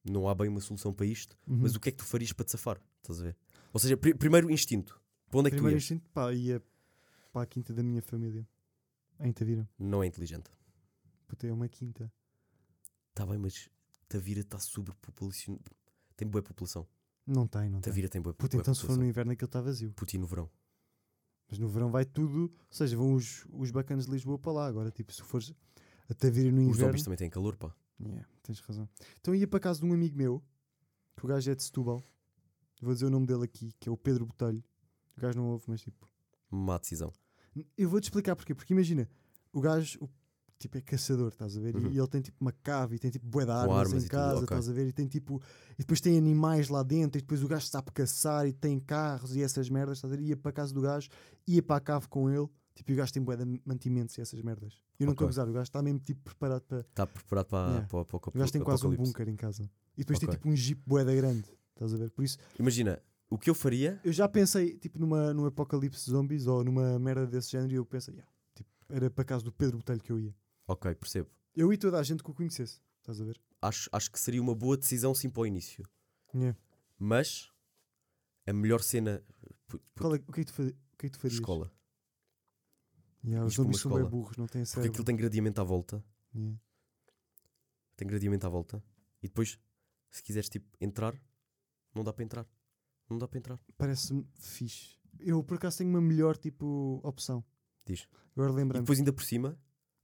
[SPEAKER 1] não há bem uma solução para isto.
[SPEAKER 2] Uhum.
[SPEAKER 1] Mas o que é que tu farias para te safar? Estás a ver? Ou seja, pri- primeiro instinto. Para onde é que
[SPEAKER 2] Primeiro
[SPEAKER 1] tu ias?
[SPEAKER 2] instinto, pá, ia para a quinta da minha família. Em Tavira.
[SPEAKER 1] Não é inteligente.
[SPEAKER 2] Puta, é uma quinta.
[SPEAKER 1] Está bem, mas Tavira está sobrepopulação. Tem boa população.
[SPEAKER 2] Não tem, não tem.
[SPEAKER 1] Tavira tem boa,
[SPEAKER 2] Puta,
[SPEAKER 1] boa
[SPEAKER 2] então se for
[SPEAKER 1] população.
[SPEAKER 2] no inverno aquilo está vazio.
[SPEAKER 1] Puto, e no verão.
[SPEAKER 2] Mas no verão vai tudo. Ou seja, vão os, os bacanas de Lisboa para lá. Agora, tipo, se fores a Tavira no
[SPEAKER 1] Os
[SPEAKER 2] inverno.
[SPEAKER 1] zombies também têm calor, pá.
[SPEAKER 2] Yeah, tens razão. Então ia para casa de um amigo meu, que o gajo é de Setúbal. Vou dizer o nome dele aqui, que é o Pedro Botelho. O gajo não ouve, mas tipo.
[SPEAKER 1] Má decisão.
[SPEAKER 2] Eu vou-te explicar porquê. Porque imagina, o gajo, o, tipo, é caçador, estás a ver? E-
[SPEAKER 1] Uhum.
[SPEAKER 2] E, ele tem tipo uma cave e tem tipo bué de armas,
[SPEAKER 1] armas
[SPEAKER 2] em
[SPEAKER 1] e tudo,
[SPEAKER 2] casa,
[SPEAKER 1] ok.
[SPEAKER 2] estás a ver? E tem tipo. E depois tem animais lá dentro, e depois o gajo sabe caçar e tem carros e essas merdas, estás a ver? Ia para a casa do gajo, ia para a cave com ele. Tipo, o gajo tem bué de mantimentos e essas merdas. Eu não estou a gozar, o gajo está mesmo tipo preparado para.
[SPEAKER 1] Está preparado para,
[SPEAKER 2] Yeah.
[SPEAKER 1] para, para, para
[SPEAKER 2] O gajo tem quase um bunker em casa. E depois tem
[SPEAKER 1] Ok.
[SPEAKER 2] tipo um jeep boeda grande. Estás a ver? Por isso,
[SPEAKER 1] Imagina, o que eu faria.
[SPEAKER 2] eu já pensei tipo numa, num apocalipse zombies ou numa merda desse género e eu pensei, yeah, tipo, era para casa do Pedro Botelho que eu ia.
[SPEAKER 1] Ok, percebo.
[SPEAKER 2] Eu e toda a gente que o conhecesse. Estás a ver?
[SPEAKER 1] Acho, acho que seria uma boa decisão sim para o início.
[SPEAKER 2] Yeah.
[SPEAKER 1] Mas a melhor cena.
[SPEAKER 2] Qual é- o, que é que tu, o que é que tu farias?
[SPEAKER 1] escola.
[SPEAKER 2] Yeah, os
[SPEAKER 1] uma
[SPEAKER 2] zombies são bem burros, não têm
[SPEAKER 1] Porque
[SPEAKER 2] cérebro.
[SPEAKER 1] aquilo tem gradiamento à volta.
[SPEAKER 2] Yeah.
[SPEAKER 1] Tem gradiamento à volta. E depois, se quiseres tipo entrar, não dá para entrar. Não dá para entrar.
[SPEAKER 2] Parece-me fixe. Eu por acaso tenho uma melhor tipo opção.
[SPEAKER 1] Diz.
[SPEAKER 2] Agora
[SPEAKER 1] E
[SPEAKER 2] lembrando.
[SPEAKER 1] depois ainda por cima,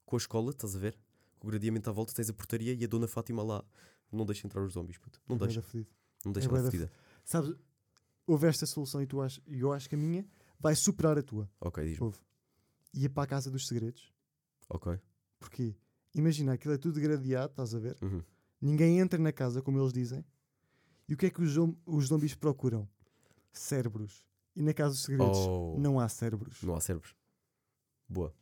[SPEAKER 1] com a escola, estás a ver? Com o gradiamento à volta tens a portaria e a Dona Fátima lá. Não deixa entrar os zombies, puto. Não deixa. Não deixa
[SPEAKER 2] É da
[SPEAKER 1] fedida.
[SPEAKER 2] Sabes, houve esta solução e tu ach, eu acho que a minha vai superar a tua.
[SPEAKER 1] Ok, diz-me.
[SPEAKER 2] Houve. Ia para a casa dos segredos.
[SPEAKER 1] Ok.
[SPEAKER 2] Porque imagina, aquilo é tudo gradeado, estás a ver?
[SPEAKER 1] Uhum.
[SPEAKER 2] Ninguém entra na casa, como eles dizem. E o que é que os, zom- os zombies procuram? Cérebros. E na casa dos segredos
[SPEAKER 1] Oh,
[SPEAKER 2] não há cérebros.
[SPEAKER 1] não há cérebros. Boa.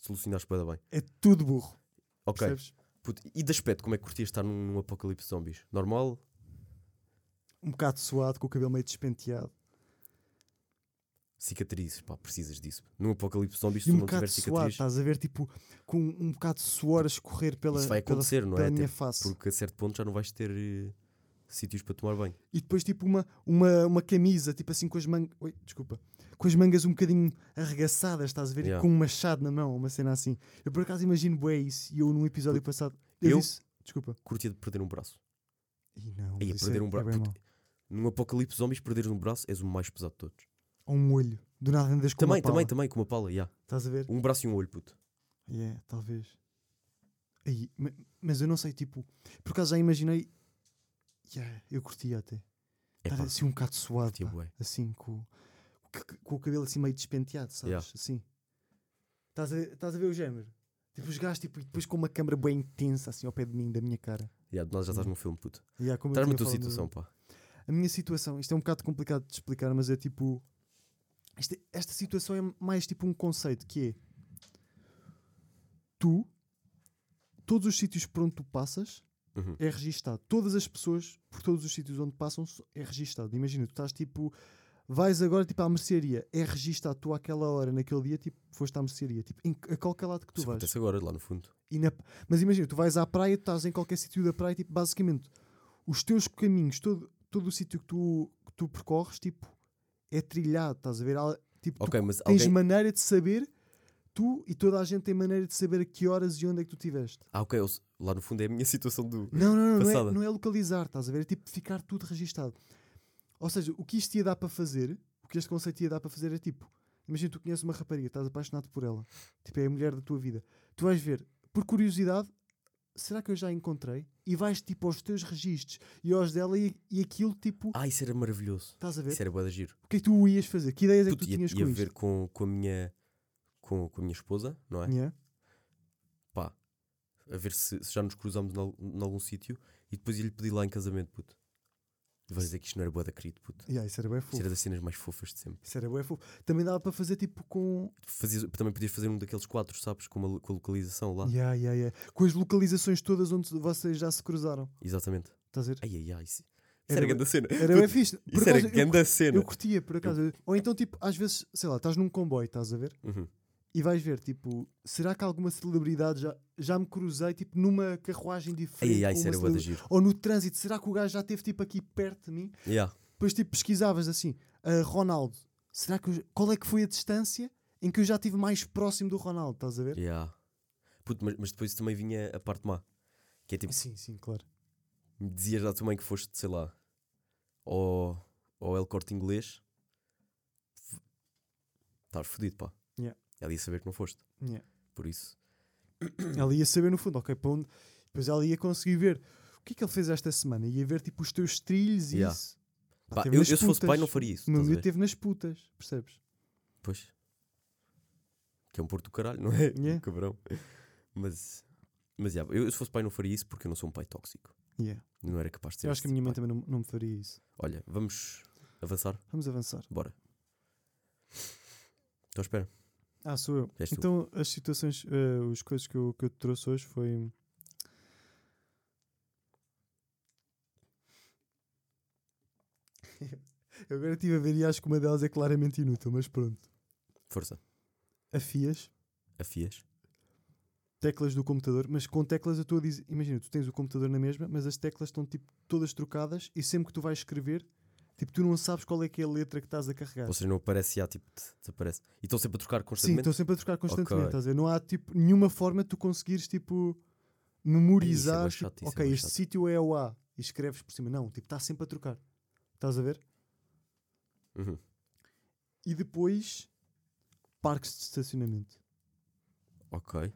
[SPEAKER 1] Solucionaste bem, bem.
[SPEAKER 2] É tudo burro.
[SPEAKER 1] Ok.
[SPEAKER 2] Percebes?
[SPEAKER 1] Puto, e de aspecto, como é que curtias estar num, num apocalipse de zombies? Normal?
[SPEAKER 2] Um bocado suado, com o cabelo meio despenteado.
[SPEAKER 1] Cicatrizes, pá, precisas disso. Num apocalipse zombies,
[SPEAKER 2] E
[SPEAKER 1] se tu
[SPEAKER 2] um
[SPEAKER 1] não tiver
[SPEAKER 2] suado,
[SPEAKER 1] cicatrizes,
[SPEAKER 2] estás a ver? Tipo, com um bocado de suor a escorrer pela,
[SPEAKER 1] isso vai
[SPEAKER 2] pela,
[SPEAKER 1] acontecer, não
[SPEAKER 2] pela
[SPEAKER 1] é?
[SPEAKER 2] minha
[SPEAKER 1] Até
[SPEAKER 2] face.
[SPEAKER 1] porque a certo ponto já não vais ter eh, sítios para tomar banho.
[SPEAKER 2] E depois, tipo, uma, uma, uma camisa, tipo assim, com as mangas. Oi, desculpa. Com as mangas um bocadinho arregaçadas, estás a ver? E
[SPEAKER 1] Yeah.
[SPEAKER 2] com um machado na mão, uma cena assim. Eu por acaso imagino bué isso. E eu num episódio passado. Eu,
[SPEAKER 1] Eu-
[SPEAKER 2] disse. Desculpa.
[SPEAKER 1] Curtia de perder um braço.
[SPEAKER 2] Ih, não,
[SPEAKER 1] Aí,
[SPEAKER 2] isso
[SPEAKER 1] perder
[SPEAKER 2] é-
[SPEAKER 1] um braço.
[SPEAKER 2] é bem.
[SPEAKER 1] Num apocalipse zombies, perderes um braço és o mais pesado de todos.
[SPEAKER 2] Ou um olho. Do nada andas com
[SPEAKER 1] Também,
[SPEAKER 2] uma pala.
[SPEAKER 1] também, também, com uma pala, yeah.
[SPEAKER 2] Estás a ver?
[SPEAKER 1] Um braço e um olho, puto.
[SPEAKER 2] Yeah, talvez. Aí, ma- mas eu não sei, tipo, por acaso já imaginei. Yeah, eu curtia até.
[SPEAKER 1] É
[SPEAKER 2] Estar
[SPEAKER 1] pá,
[SPEAKER 2] assim um bocado suado,
[SPEAKER 1] curtia
[SPEAKER 2] pá, assim, com, com, o cabelo assim meio despenteado, sabes?
[SPEAKER 1] Yeah.
[SPEAKER 2] Assim. Estás a, estás a ver o género? Tipo, os gajos, tipo, e depois com uma câmera bem intensa, assim, ao pé de mim, da minha cara.
[SPEAKER 1] Yeah, nós já estás
[SPEAKER 2] Yeah.
[SPEAKER 1] num filme, puto.
[SPEAKER 2] Yeah,
[SPEAKER 1] Traz-me a tua situação, pá.
[SPEAKER 2] A minha situação, isto é um bocado complicado de explicar, mas é tipo. Esta, esta situação é mais tipo um conceito que é. Tu, todos os sítios por onde tu passas,
[SPEAKER 1] Uhum.
[SPEAKER 2] é registado. Todas as pessoas, por todos os sítios onde passam, é registado. Imagina, tu estás tipo. Vais agora tipo à mercearia, é registado tu àquela hora, naquele dia, tipo, foste à mercearia, tipo, em, a qualquer lado que tu
[SPEAKER 1] Isso
[SPEAKER 2] vais.
[SPEAKER 1] acontece agora, lá no fundo.
[SPEAKER 2] Na- mas imagina, tu vais à praia, tu estás em qualquer sítio da praia, tipo, basicamente, os teus caminhos, todo, todo o sítio que tu, que tu percorres, tipo, é trilhado, estás a ver? Tipo, tu
[SPEAKER 1] Ok, mas
[SPEAKER 2] tens
[SPEAKER 1] alguém.
[SPEAKER 2] maneira de saber, tu e toda a gente tem maneira de saber a que horas e onde é que tu estiveste.
[SPEAKER 1] Ah, ok. se- Lá no fundo é a minha situação do.
[SPEAKER 2] Não, não, não, não é, não é localizar, estás a ver? É tipo ficar tudo registado. Ou seja, o que isto ia dar para fazer, o que este conceito ia dar para fazer é tipo, imagina tu conheces uma rapariga, estás apaixonado por ela, tipo é a mulher da tua vida. Tu vais ver, por curiosidade, será que eu já encontrei? E vais tipo aos teus registros e aos dela e, e aquilo tipo,
[SPEAKER 1] Ah, isso era maravilhoso.
[SPEAKER 2] estás a ver?
[SPEAKER 1] Isso era boa de giro.
[SPEAKER 2] O que é que tu ias fazer? Que ideias é que tu
[SPEAKER 1] ia,
[SPEAKER 2] tinhas
[SPEAKER 1] ia
[SPEAKER 2] com
[SPEAKER 1] ver
[SPEAKER 2] isto?
[SPEAKER 1] com, com a minha. Com, com a minha esposa, não é?
[SPEAKER 2] Yeah.
[SPEAKER 1] Pá. A ver se, se já nos cruzamos em algum sítio e depois ia-lhe pedir lá em casamento, puto. Vais dizer que isto não era boa da querido, puto.
[SPEAKER 2] Yeah, isso era bem fofo.
[SPEAKER 1] era das cenas mais fofas de sempre.
[SPEAKER 2] Isso era bué fofo. Também dava para fazer tipo com.
[SPEAKER 1] Fazias- também podias fazer um daqueles quadros, sabes? Com, uma, com a localização lá.
[SPEAKER 2] Yeah, yeah, yeah. Com as localizações todas onde vocês já se cruzaram.
[SPEAKER 1] Exatamente.
[SPEAKER 2] Estás a ver?
[SPEAKER 1] Ai ai ai. Isso, isso
[SPEAKER 2] Era
[SPEAKER 1] era, grande cena.
[SPEAKER 2] Era bem fixe. Por
[SPEAKER 1] Isso era
[SPEAKER 2] acaso, eu,
[SPEAKER 1] grande cena.
[SPEAKER 2] eu curtia, por acaso. Ou então, tipo, às vezes, sei lá, estás num comboio, estás a ver?
[SPEAKER 1] Uhum.
[SPEAKER 2] E vais ver, tipo, será que alguma celebridade já, já me cruzei, tipo, numa carruagem diferente?
[SPEAKER 1] Ai giro.
[SPEAKER 2] Ou no trânsito, será que o gajo já esteve, tipo, aqui perto de mim?
[SPEAKER 1] Yeah.
[SPEAKER 2] Depois, tipo, pesquisavas assim, ah, Ronaldo, será que eu- qual é que foi a distância em que eu já estive mais próximo do Ronaldo, estás a ver?
[SPEAKER 1] Yeah. Puto, mas, mas depois também vinha a parte má. Que é tipo,
[SPEAKER 2] Sim, sim, claro.
[SPEAKER 1] dizias à tua mãe que foste, sei lá, ao, ao El Corte Inglês, estavas fodido, pá. Ela ia saber que não foste.
[SPEAKER 2] Yeah.
[SPEAKER 1] Por isso,
[SPEAKER 2] Ela ia saber no fundo, ok, para onde. Depois ela ia conseguir ver o que é que ele fez esta semana. Ia ver tipo os teus trilhos e
[SPEAKER 1] Yeah.
[SPEAKER 2] isso. Pá,
[SPEAKER 1] eu, eu se fosse pai não faria isso.
[SPEAKER 2] Meu
[SPEAKER 1] ver?
[SPEAKER 2] teve nas putas, percebes?
[SPEAKER 1] Pois. Que é um porto do caralho, não é?
[SPEAKER 2] Yeah.
[SPEAKER 1] Cabrão. Mas, mas yeah, eu, eu se fosse pai não faria isso porque eu não sou um pai tóxico.
[SPEAKER 2] Yeah.
[SPEAKER 1] Eu não era capaz de ser
[SPEAKER 2] Eu acho que a minha mãe
[SPEAKER 1] pai.
[SPEAKER 2] também não, não me faria isso.
[SPEAKER 1] Olha, vamos avançar?
[SPEAKER 2] Vamos avançar.
[SPEAKER 1] Bora. Então espera.
[SPEAKER 2] Ah, sou eu.
[SPEAKER 1] És tu.
[SPEAKER 2] Então, as situações, eh, as coisas que eu, que eu te trouxe hoje foi. eu agora estive a ver e acho que uma delas é claramente inútil, mas pronto.
[SPEAKER 1] Força.
[SPEAKER 2] Afias
[SPEAKER 1] Afias.
[SPEAKER 2] teclas do computador, mas com teclas eu estou a dizer. Imagina, tu tens o computador na mesma, mas as teclas estão tipo todas trocadas e sempre que tu vais escrever, tipo, tu não sabes qual é que é a letra que estás a carregar.
[SPEAKER 1] Ou seja, não aparece já, tipo, desaparece. E estão sempre a trocar
[SPEAKER 2] Sim,
[SPEAKER 1] constantemente.
[SPEAKER 2] estão sempre a trocar constantemente.
[SPEAKER 1] Ok.
[SPEAKER 2] estás a ver? Não há tipo nenhuma forma de tu conseguires tipo memorizar.
[SPEAKER 1] bué
[SPEAKER 2] tipo,
[SPEAKER 1] chato, é
[SPEAKER 2] ok,
[SPEAKER 1] bué
[SPEAKER 2] este sítio é o A e escreves por cima. Não, tipo, está sempre a trocar. Estás a ver?
[SPEAKER 1] Uhum.
[SPEAKER 2] E depois parques de estacionamento.
[SPEAKER 1] Ok.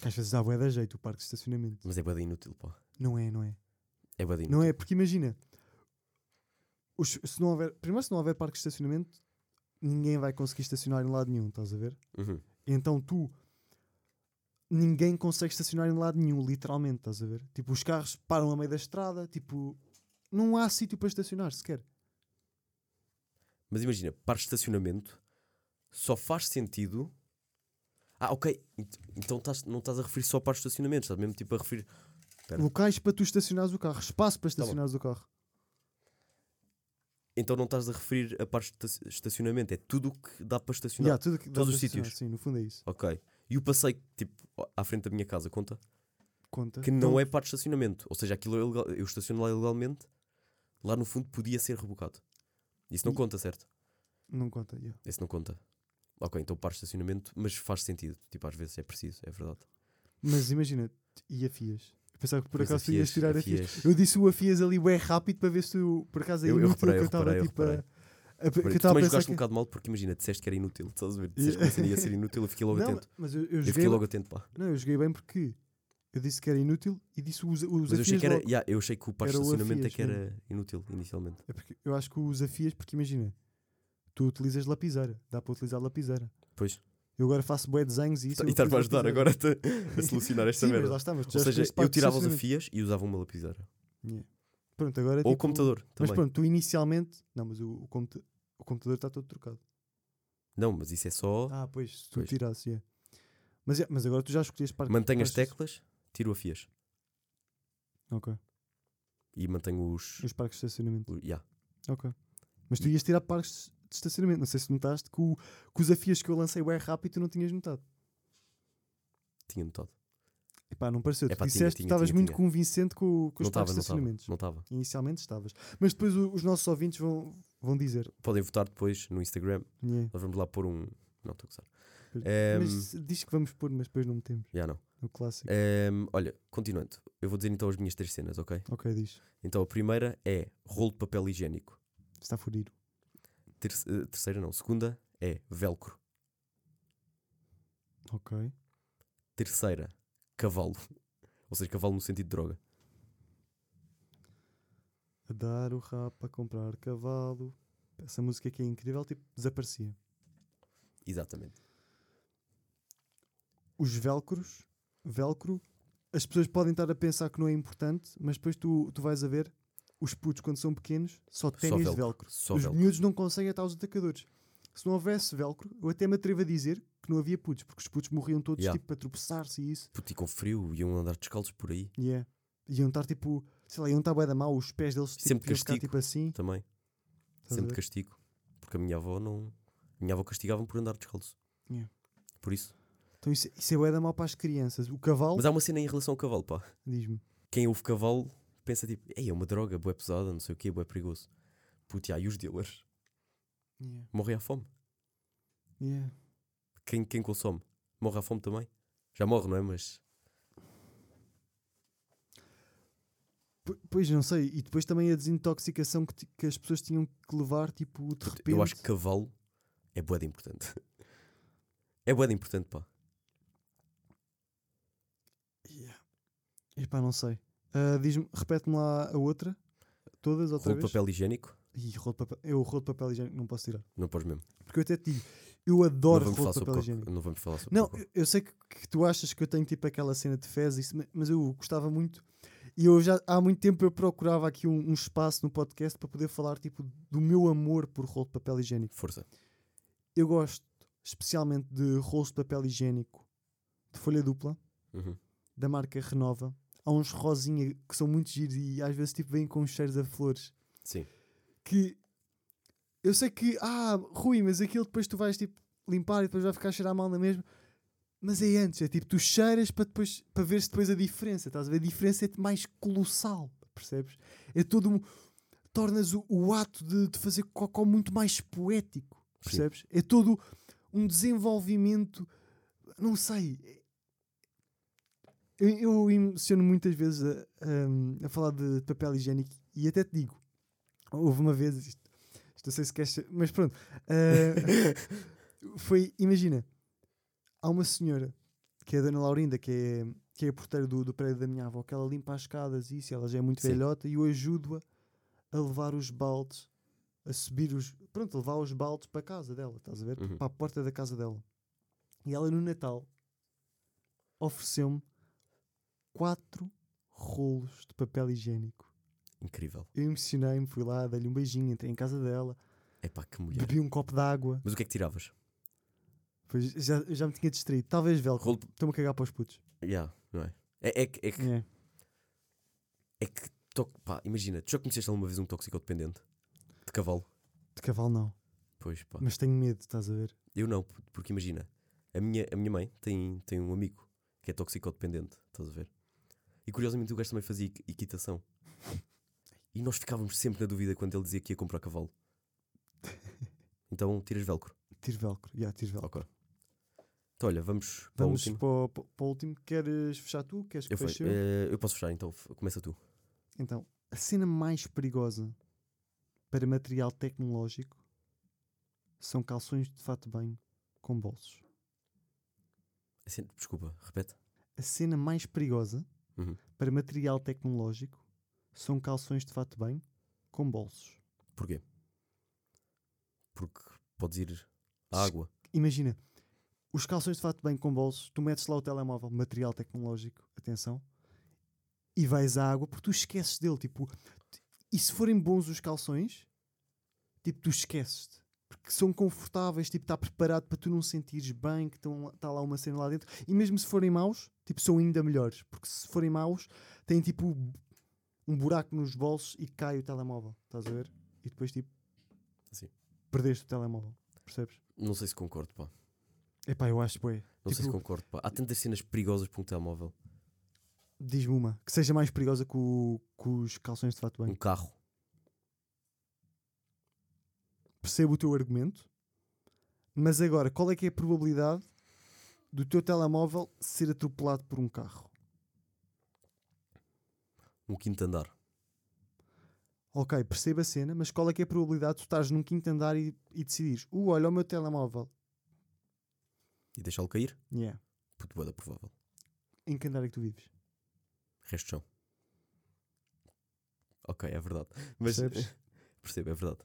[SPEAKER 2] Que às vezes dá bué da jeito o parque de estacionamento.
[SPEAKER 1] Mas é bada inútil, pá.
[SPEAKER 2] Não é, não é?
[SPEAKER 1] É bada inútil.
[SPEAKER 2] Não é, porque imagina, os- se não houver, primeiro se não houver parque de estacionamento, ninguém vai conseguir estacionar em lado nenhum, estás a ver?
[SPEAKER 1] Uhum.
[SPEAKER 2] Então tu ninguém consegue estacionar em lado nenhum, literalmente, estás a ver? Tipo, os carros param a meio da estrada, tipo, não há sítio para estacionar sequer.
[SPEAKER 1] Mas imagina, para estacionamento só faz sentido. Ah, ok. Ent- Então não estás a referir só para estacionamento, estás mesmo tipo a referir. Espera.
[SPEAKER 2] Locais para tu estacionares o carro, espaço para
[SPEAKER 1] Tá
[SPEAKER 2] estacionares o carro.
[SPEAKER 1] Então não estás a referir a parte de esta- estacionamento, é tudo o que dá para estacionar.
[SPEAKER 2] Yeah, tudo que dá
[SPEAKER 1] Todos os sítios.
[SPEAKER 2] Sim, no fundo é isso.
[SPEAKER 1] Ok. E o passeio, tipo, à frente da minha casa, conta?
[SPEAKER 2] Conta.
[SPEAKER 1] Que não
[SPEAKER 2] Então,
[SPEAKER 1] é parte de estacionamento. Ou seja, aquilo é ilegal. Eu estaciono lá ilegalmente, lá no fundo podia ser rebocado. Isso não
[SPEAKER 2] E-
[SPEAKER 1] conta, certo?
[SPEAKER 2] Não conta, yeah.
[SPEAKER 1] Esse não conta. Ok, então parte de estacionamento, mas faz sentido. Tipo, às vezes é preciso, é verdade.
[SPEAKER 2] Mas imagina, e afias? Eu pensava que por
[SPEAKER 1] Pois,
[SPEAKER 2] acaso tu ias
[SPEAKER 1] afias-
[SPEAKER 2] tirar afias.
[SPEAKER 1] afias.
[SPEAKER 2] Eu disse o afias ali bem rápido para ver se tu, por acaso é
[SPEAKER 1] Eu- eu
[SPEAKER 2] inútil
[SPEAKER 1] reparei,
[SPEAKER 2] que eu
[SPEAKER 1] eu
[SPEAKER 2] estava
[SPEAKER 1] eu
[SPEAKER 2] tipo a,
[SPEAKER 1] reparei.
[SPEAKER 2] a, que eu
[SPEAKER 1] Tu também jogaste
[SPEAKER 2] que...
[SPEAKER 1] um bocado mal porque imagina, disseste que era inútil. Estás a ver? Disseste que a cena ia ser inútil, eu fiquei logo
[SPEAKER 2] Não,
[SPEAKER 1] atento.
[SPEAKER 2] mas eu, eu
[SPEAKER 1] Eu
[SPEAKER 2] joguei
[SPEAKER 1] fiquei logo atento, pá.
[SPEAKER 2] Não, eu joguei bem porque eu disse que era inútil e disse os, os
[SPEAKER 1] Mas eu achei
[SPEAKER 2] afias
[SPEAKER 1] que era. yeah, eu achei que o par de estacionamento é
[SPEAKER 2] afias
[SPEAKER 1] que era inútil inicialmente.
[SPEAKER 2] É porque eu acho que os afias, porque imagina, tu utilizas lapiseira, dá para utilizar lapiseira.
[SPEAKER 1] Pois.
[SPEAKER 2] Eu agora faço bué desenhos e isso.
[SPEAKER 1] e
[SPEAKER 2] eu
[SPEAKER 1] estás-me a
[SPEAKER 2] utilizo
[SPEAKER 1] ajudar agora a, a solucionar esta
[SPEAKER 2] Sim, mas
[SPEAKER 1] merda.
[SPEAKER 2] lá está, mas
[SPEAKER 1] Ou
[SPEAKER 2] já
[SPEAKER 1] seja, eu tirava os afias e usava uma lapiseira.
[SPEAKER 2] Yeah. Pronto, agora
[SPEAKER 1] Ou o
[SPEAKER 2] tipo-
[SPEAKER 1] computador
[SPEAKER 2] Mas
[SPEAKER 1] também.
[SPEAKER 2] pronto, tu inicialmente. Não, mas o, o, computa- o computador está todo trocado.
[SPEAKER 1] Não, mas isso é só.
[SPEAKER 2] Ah, pois, se tu
[SPEAKER 1] Pois.
[SPEAKER 2] tirasses, yeah. mas, yeah, mas agora tu já escolheste parte
[SPEAKER 1] mantenho as teclas, tiro afias.
[SPEAKER 2] Ok.
[SPEAKER 1] E mantenho os.
[SPEAKER 2] Os parques de estacionamento.
[SPEAKER 1] o- yeah.
[SPEAKER 2] Ok. Mas tu ias tirar parques de estacionamento. Não sei se notaste que, o, que os afias que eu lancei bem rápido tu não tinhas notado.
[SPEAKER 1] Tinha notado.
[SPEAKER 2] Epá, não pareceu.
[SPEAKER 1] Epá,
[SPEAKER 2] tu disseste que estavas muito
[SPEAKER 1] tinha.
[SPEAKER 2] convincente com, com os parques de
[SPEAKER 1] estava.
[SPEAKER 2] estacionamentos.
[SPEAKER 1] Não estava.
[SPEAKER 2] Inicialmente estavas. Mas depois o- os nossos ouvintes vão, Vão dizer.
[SPEAKER 1] Podem votar depois no Instagram.
[SPEAKER 2] Yeah.
[SPEAKER 1] Nós vamos lá pôr um. Não, estou a gozar.
[SPEAKER 2] Mas-
[SPEAKER 1] Ehm,
[SPEAKER 2] Mas diz que vamos pôr, mas depois não metemos.
[SPEAKER 1] Já não.
[SPEAKER 2] O clássico.
[SPEAKER 1] Ehm, olha, continuando. Eu vou dizer então as minhas três cenas, ok?
[SPEAKER 2] Ok, diz.
[SPEAKER 1] Então a primeira é rolo de papel higiênico.
[SPEAKER 2] Está fodido.
[SPEAKER 1] Terce- eh, terceira não. Segunda é velcro.
[SPEAKER 2] Ok.
[SPEAKER 1] Terceira, cavalo. Ou seja, cavalo no sentido de droga.
[SPEAKER 2] A dar o rap a comprar cavalo. Essa música que é incrível, tipo, desaparecia.
[SPEAKER 1] Exatamente.
[SPEAKER 2] Os velcros, velcro, as pessoas podem estar a pensar que não é importante, mas depois tu, tu vais a ver, os putos quando são pequenos, só ténis de velcro.
[SPEAKER 1] Só
[SPEAKER 2] Os
[SPEAKER 1] velcro.
[SPEAKER 2] miúdos não conseguem atar os atacadores. Se não houvesse velcro, eu até me atrevo a dizer que não havia putos, porque os putos morriam todos
[SPEAKER 1] Yeah.
[SPEAKER 2] tipo para tropeçar-se e isso.
[SPEAKER 1] Puto, e com frio, iam andar descalços por aí
[SPEAKER 2] Yeah. Iam estar tipo, sei lá, iam estar bué da mal, os pés deles tipo,
[SPEAKER 1] Sempre
[SPEAKER 2] iam ficar
[SPEAKER 1] castigo.
[SPEAKER 2] tipo assim.
[SPEAKER 1] também.
[SPEAKER 2] Estás
[SPEAKER 1] Sempre castigo. Porque a minha avó não. A minha avó castigava-me por andar descalço.
[SPEAKER 2] Yeah.
[SPEAKER 1] Por isso.
[SPEAKER 2] Então isso, isso é bué da mal para as crianças. O cavalo,
[SPEAKER 1] Mas há uma cena em relação ao cavalo, pá.
[SPEAKER 2] diz-me,
[SPEAKER 1] Quem ouve cavalo pensa tipo, ei, é uma droga, bué pesada, não sei o quê, bué perigoso. Puto, já, e os dealers?
[SPEAKER 2] yeah.
[SPEAKER 1] Morrem à fome.
[SPEAKER 2] Yeah.
[SPEAKER 1] Quem, quem consome? Morre à fome também? Já morre, não é? Mas.
[SPEAKER 2] P- Pois não sei, e depois também a desintoxicação que, que as pessoas tinham que levar, tipo, de repente.
[SPEAKER 1] eu acho que cavalo é bué importante. é bué importante, pá.
[SPEAKER 2] Yeah. Epá, não sei. Ah, Diz-me, repete-me lá a outra, todas outra
[SPEAKER 1] Rolo de
[SPEAKER 2] vez.
[SPEAKER 1] papel higiênico?
[SPEAKER 2] Ih, rolo de papel. Eu o rolo de papel higiênico não posso tirar.
[SPEAKER 1] Não podes mesmo.
[SPEAKER 2] Porque eu até te digo, eu adoro rolo de papel higiênico.
[SPEAKER 1] não vamos falar sobre
[SPEAKER 2] Não, eu, eu sei que, que tu achas que eu tenho tipo aquela cena de fezes, mas eu gostava muito. E eu já há muito tempo eu procurava aqui um, um espaço no podcast para poder falar tipo do meu amor por rolo de papel higiênico.
[SPEAKER 1] Força.
[SPEAKER 2] Eu gosto especialmente de rolos de papel higiênico de folha dupla,
[SPEAKER 1] Uhum.
[SPEAKER 2] da marca Renova. Há uns rosinha que são muito giros e às vezes tipo vêm com cheiros a flores.
[SPEAKER 1] Sim.
[SPEAKER 2] Que eu sei que, ah, Rui, mas aquilo depois tu vais tipo limpar e depois vai ficar a cheirar mal na mesma. Mas é antes, é tipo, tu cheiras para depois para ver se depois a diferença. Estás a ver? A diferença é mais colossal, percebes? É todo um. Tornas o, o ato de, de fazer cocó muito mais poético,
[SPEAKER 1] Sim.
[SPEAKER 2] percebes? É todo um desenvolvimento. Não sei. Eu, eu emociono muitas vezes a, a- a falar de papel higiênico e até te digo, houve uma vez, isto, isto não sei se queres, mas pronto, eh, foi, imagina, há uma senhora que é a Dona Laurinda, que é, que é a porteira do, do prédio da minha avó, que ela limpa as escadas e isso, ela já é muito
[SPEAKER 1] Sim.
[SPEAKER 2] velhota e eu ajudo-a a levar os baldes, a subir os, pronto, a levar os baldes para a casa dela, estás a ver?
[SPEAKER 1] Uhum.
[SPEAKER 2] Para a porta da casa dela. E ela no Natal ofereceu-me quatro rolos de papel higiênico.
[SPEAKER 1] Incrível.
[SPEAKER 2] Eu emocionei-me, fui lá, dei-lhe um beijinho, entrei em casa dela,
[SPEAKER 1] É pá, que mulher.
[SPEAKER 2] bebi um copo de água,
[SPEAKER 1] Mas o que é que tiravas?
[SPEAKER 2] depois já, já me tinha distraído. Talvez velcro,
[SPEAKER 1] Rolo
[SPEAKER 2] estou-me a cagar para os putos.
[SPEAKER 1] Yeah, não é? É, é, que- é, que-
[SPEAKER 2] É.
[SPEAKER 1] é que. to- pá, imagina, tu já conheceste alguma vez um toxicodependente? De cavalo?
[SPEAKER 2] De cavalo não,
[SPEAKER 1] Pois pá.
[SPEAKER 2] mas tenho medo, estás a ver?
[SPEAKER 1] Eu não, porque imagina, a minha, a minha mãe tem, tem um amigo que é toxicodependente, estás a ver? E curiosamente o gajo também fazia equi- equitação. E nós ficávamos sempre na dúvida quando ele dizia que ia comprar cavalo. Então tiras velcro.
[SPEAKER 2] Tiro velcro, já, tiro velcro.
[SPEAKER 1] Ok. Então olha, vamos para
[SPEAKER 2] Vamos
[SPEAKER 1] o último.
[SPEAKER 2] para o, para o último. Queres fechar tu? Queres que
[SPEAKER 1] Eu, fe-
[SPEAKER 2] feche eu?
[SPEAKER 1] eh, eu posso fechar, então começa tu.
[SPEAKER 2] Então, a cena mais perigosa para material tecnológico são calções de fato bem com bolsos.
[SPEAKER 1] Assim, desculpa, repete.
[SPEAKER 2] A cena mais perigosa
[SPEAKER 1] Uhum.
[SPEAKER 2] para material tecnológico são calções de fato bem com bolsos.
[SPEAKER 1] Porquê? Porque podes ir à água.
[SPEAKER 2] Imagina, os calções de fato bem com bolsos, tu metes lá o telemóvel, material tecnológico, atenção, e vais à água porque tu esqueces dele. Tipo, e se forem bons os calções, tipo, tu esqueces-te. Porque são confortáveis, tipo, está preparado para tu não sentires bem que está lá uma cena lá dentro. E mesmo se forem maus, tipo, são ainda melhores. Porque se forem maus, têm tipo um buraco nos bolsos e cai o telemóvel. Estás a ver? E depois, tipo,
[SPEAKER 1] Assim.
[SPEAKER 2] perdeste o telemóvel. Percebes?
[SPEAKER 1] Não sei se concordo, pá.
[SPEAKER 2] Epá, eu acho, bué.
[SPEAKER 1] Não sei se
[SPEAKER 2] Tipo,
[SPEAKER 1] concordo, pá. Há tantas cenas perigosas para um telemóvel.
[SPEAKER 2] Diz-me uma que seja mais perigosa que, o- que os calções de fato
[SPEAKER 1] Um
[SPEAKER 2] bem.
[SPEAKER 1] carro.
[SPEAKER 2] percebo o teu argumento, mas agora, qual é que é a probabilidade do teu telemóvel ser atropelado por um carro?
[SPEAKER 1] Um quinto andar.
[SPEAKER 2] Ok, percebo a cena, mas qual é que é a probabilidade de tu estares num quinto andar e, e decidires, uh, olha o meu telemóvel.
[SPEAKER 1] E deixá-lo cair?
[SPEAKER 2] Yeah.
[SPEAKER 1] Puto, boa da provável.
[SPEAKER 2] Em que andar é que tu vives?
[SPEAKER 1] Resto chão. Ok, é verdade. Mas
[SPEAKER 2] Percebes?
[SPEAKER 1] percebo, é verdade.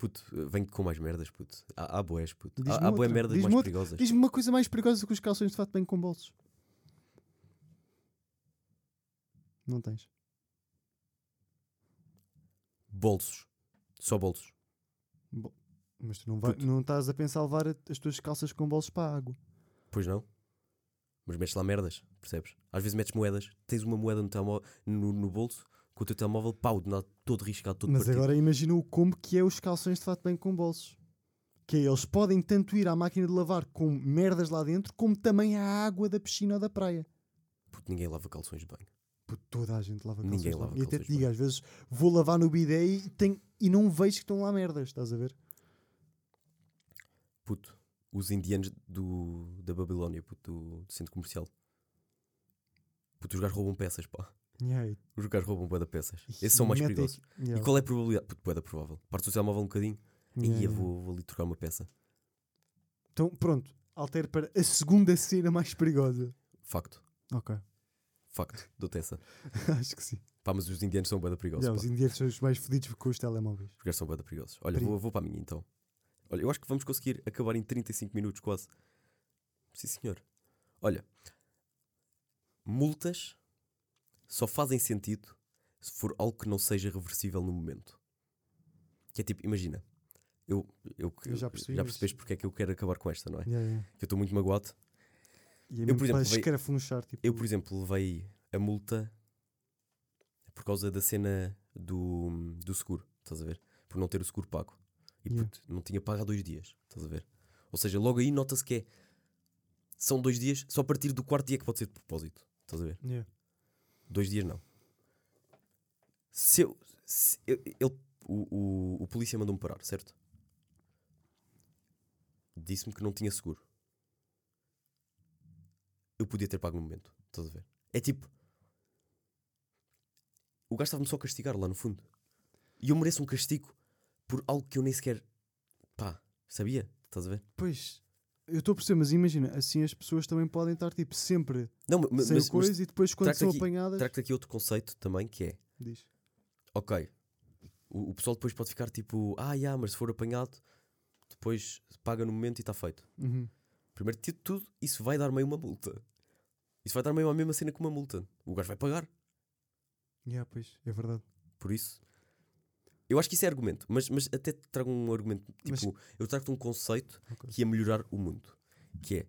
[SPEAKER 1] Puto, venho com mais merdas, puto. Há, há boés, puto. Há, há boé merdas mais
[SPEAKER 2] outra.
[SPEAKER 1] perigosas.
[SPEAKER 2] Diz-me uma coisa mais perigosa que os calções de fato bem com bolsos. Não tens.
[SPEAKER 1] Bolsos. Só bolsos.
[SPEAKER 2] Mas tu não, vai,
[SPEAKER 1] Puto.
[SPEAKER 2] não estás a pensar levar as tuas calças com bolsos para a água.
[SPEAKER 1] Pois não? Mas metes lá merdas, percebes? Às vezes metes moedas, tens uma moeda no, no, no bolso, com o teu telemóvel, pau, de nada, todo riscado, todo
[SPEAKER 2] Mas
[SPEAKER 1] partido.
[SPEAKER 2] agora imagina o combo que é os calções de fato bem com bolsos. Que é, eles podem tanto ir à máquina de lavar com merdas lá dentro, como também à água da piscina ou da praia.
[SPEAKER 1] Puto, ninguém lava calções de banho.
[SPEAKER 2] Puto, toda a gente lava calções
[SPEAKER 1] Ninguém
[SPEAKER 2] de banho.
[SPEAKER 1] lava
[SPEAKER 2] E até te digo, às vezes vou lavar no bidé e, tenho, e não vejo que estão lá merdas, estás a ver?
[SPEAKER 1] Puto, os indianos do, da Babilónia, puto, do, do centro comercial. Puto, os gajos roubam peças, pá.
[SPEAKER 2] Yeah,
[SPEAKER 1] Os gajos roubam bué de peças.
[SPEAKER 2] e
[SPEAKER 1] Esses são mais
[SPEAKER 2] metem
[SPEAKER 1] perigosos.
[SPEAKER 2] yeah,
[SPEAKER 1] E qual é a probabilidade? Puto, bué da provável. Partes o telemóvel um bocadinho e eu vou, vou ali trocar uma peça.
[SPEAKER 2] Então pronto, altero para a segunda cena mais perigosa.
[SPEAKER 1] Facto.
[SPEAKER 2] Ok,
[SPEAKER 1] Facto. Dou-te essa.
[SPEAKER 2] acho que sim.
[SPEAKER 1] Pá, mas os indianos são bué da perigosos. Pá.
[SPEAKER 2] os indianos são os mais fodidos com os telemóveis.
[SPEAKER 1] Os gajos são bué da perigosos. Olha,
[SPEAKER 2] Perigo.
[SPEAKER 1] vou, vou para a minha então. Olha, eu acho que vamos conseguir acabar em 35 minutos quase. Sim, senhor. Olha, multas só fazem sentido se for algo que não seja reversível no momento. Que é tipo, imagina, eu, eu,
[SPEAKER 2] Eu já percebi,
[SPEAKER 1] já percebeste porque é que eu quero acabar com esta, não é?
[SPEAKER 2] Yeah, yeah.
[SPEAKER 1] Que eu estou muito magoado.
[SPEAKER 2] E é
[SPEAKER 1] Eu, por exemplo, veio-
[SPEAKER 2] escarafunchar, tipo,
[SPEAKER 1] Eu, por exemplo, levei a multa por causa da cena do, do seguro, estás a ver? Por não ter o seguro pago. E
[SPEAKER 2] Yeah.
[SPEAKER 1] não tinha pago há dois dias, estás a ver? Ou seja, logo aí nota-se que é. São dois dias, só a partir do quarto dia que pode ser de propósito, estás a ver?
[SPEAKER 2] yeah.
[SPEAKER 1] Dois dias não. Se eu. se eu- ele, o, o, o polícia mandou-me parar, certo? Disse-me que não tinha seguro. Eu podia ter pago no momento, estás a ver? É tipo. O gajo estava-me só a castigar lá no fundo. E eu mereço um castigo por algo que eu nem sequer. pá, sabia? Estás a ver?
[SPEAKER 2] Pois, eu estou a perceber, mas imagina, assim as pessoas também podem estar tipo sempre
[SPEAKER 1] Não, ma- ma-
[SPEAKER 2] sem
[SPEAKER 1] mas,
[SPEAKER 2] coisa
[SPEAKER 1] mas
[SPEAKER 2] e depois quando são
[SPEAKER 1] aqui-
[SPEAKER 2] apanhadas.
[SPEAKER 1] trago-te aqui outro conceito também que é.
[SPEAKER 2] Diz.
[SPEAKER 1] ok, o, o pessoal depois pode ficar tipo, ah, yeah, mas se for apanhado, depois paga no momento e está feito.
[SPEAKER 2] Uhum.
[SPEAKER 1] Primeiro de tudo, isso vai dar meio uma multa. Isso vai dar meio a mesma cena que uma multa. O gajo vai pagar.
[SPEAKER 2] Yeah, pois, é verdade.
[SPEAKER 1] Por isso, eu acho que isso é argumento, mas, mas até te trago um argumento.
[SPEAKER 2] Mas-
[SPEAKER 1] Tipo, eu trago-te um conceito
[SPEAKER 2] Ok.
[SPEAKER 1] que ia melhorar o mundo. Que é,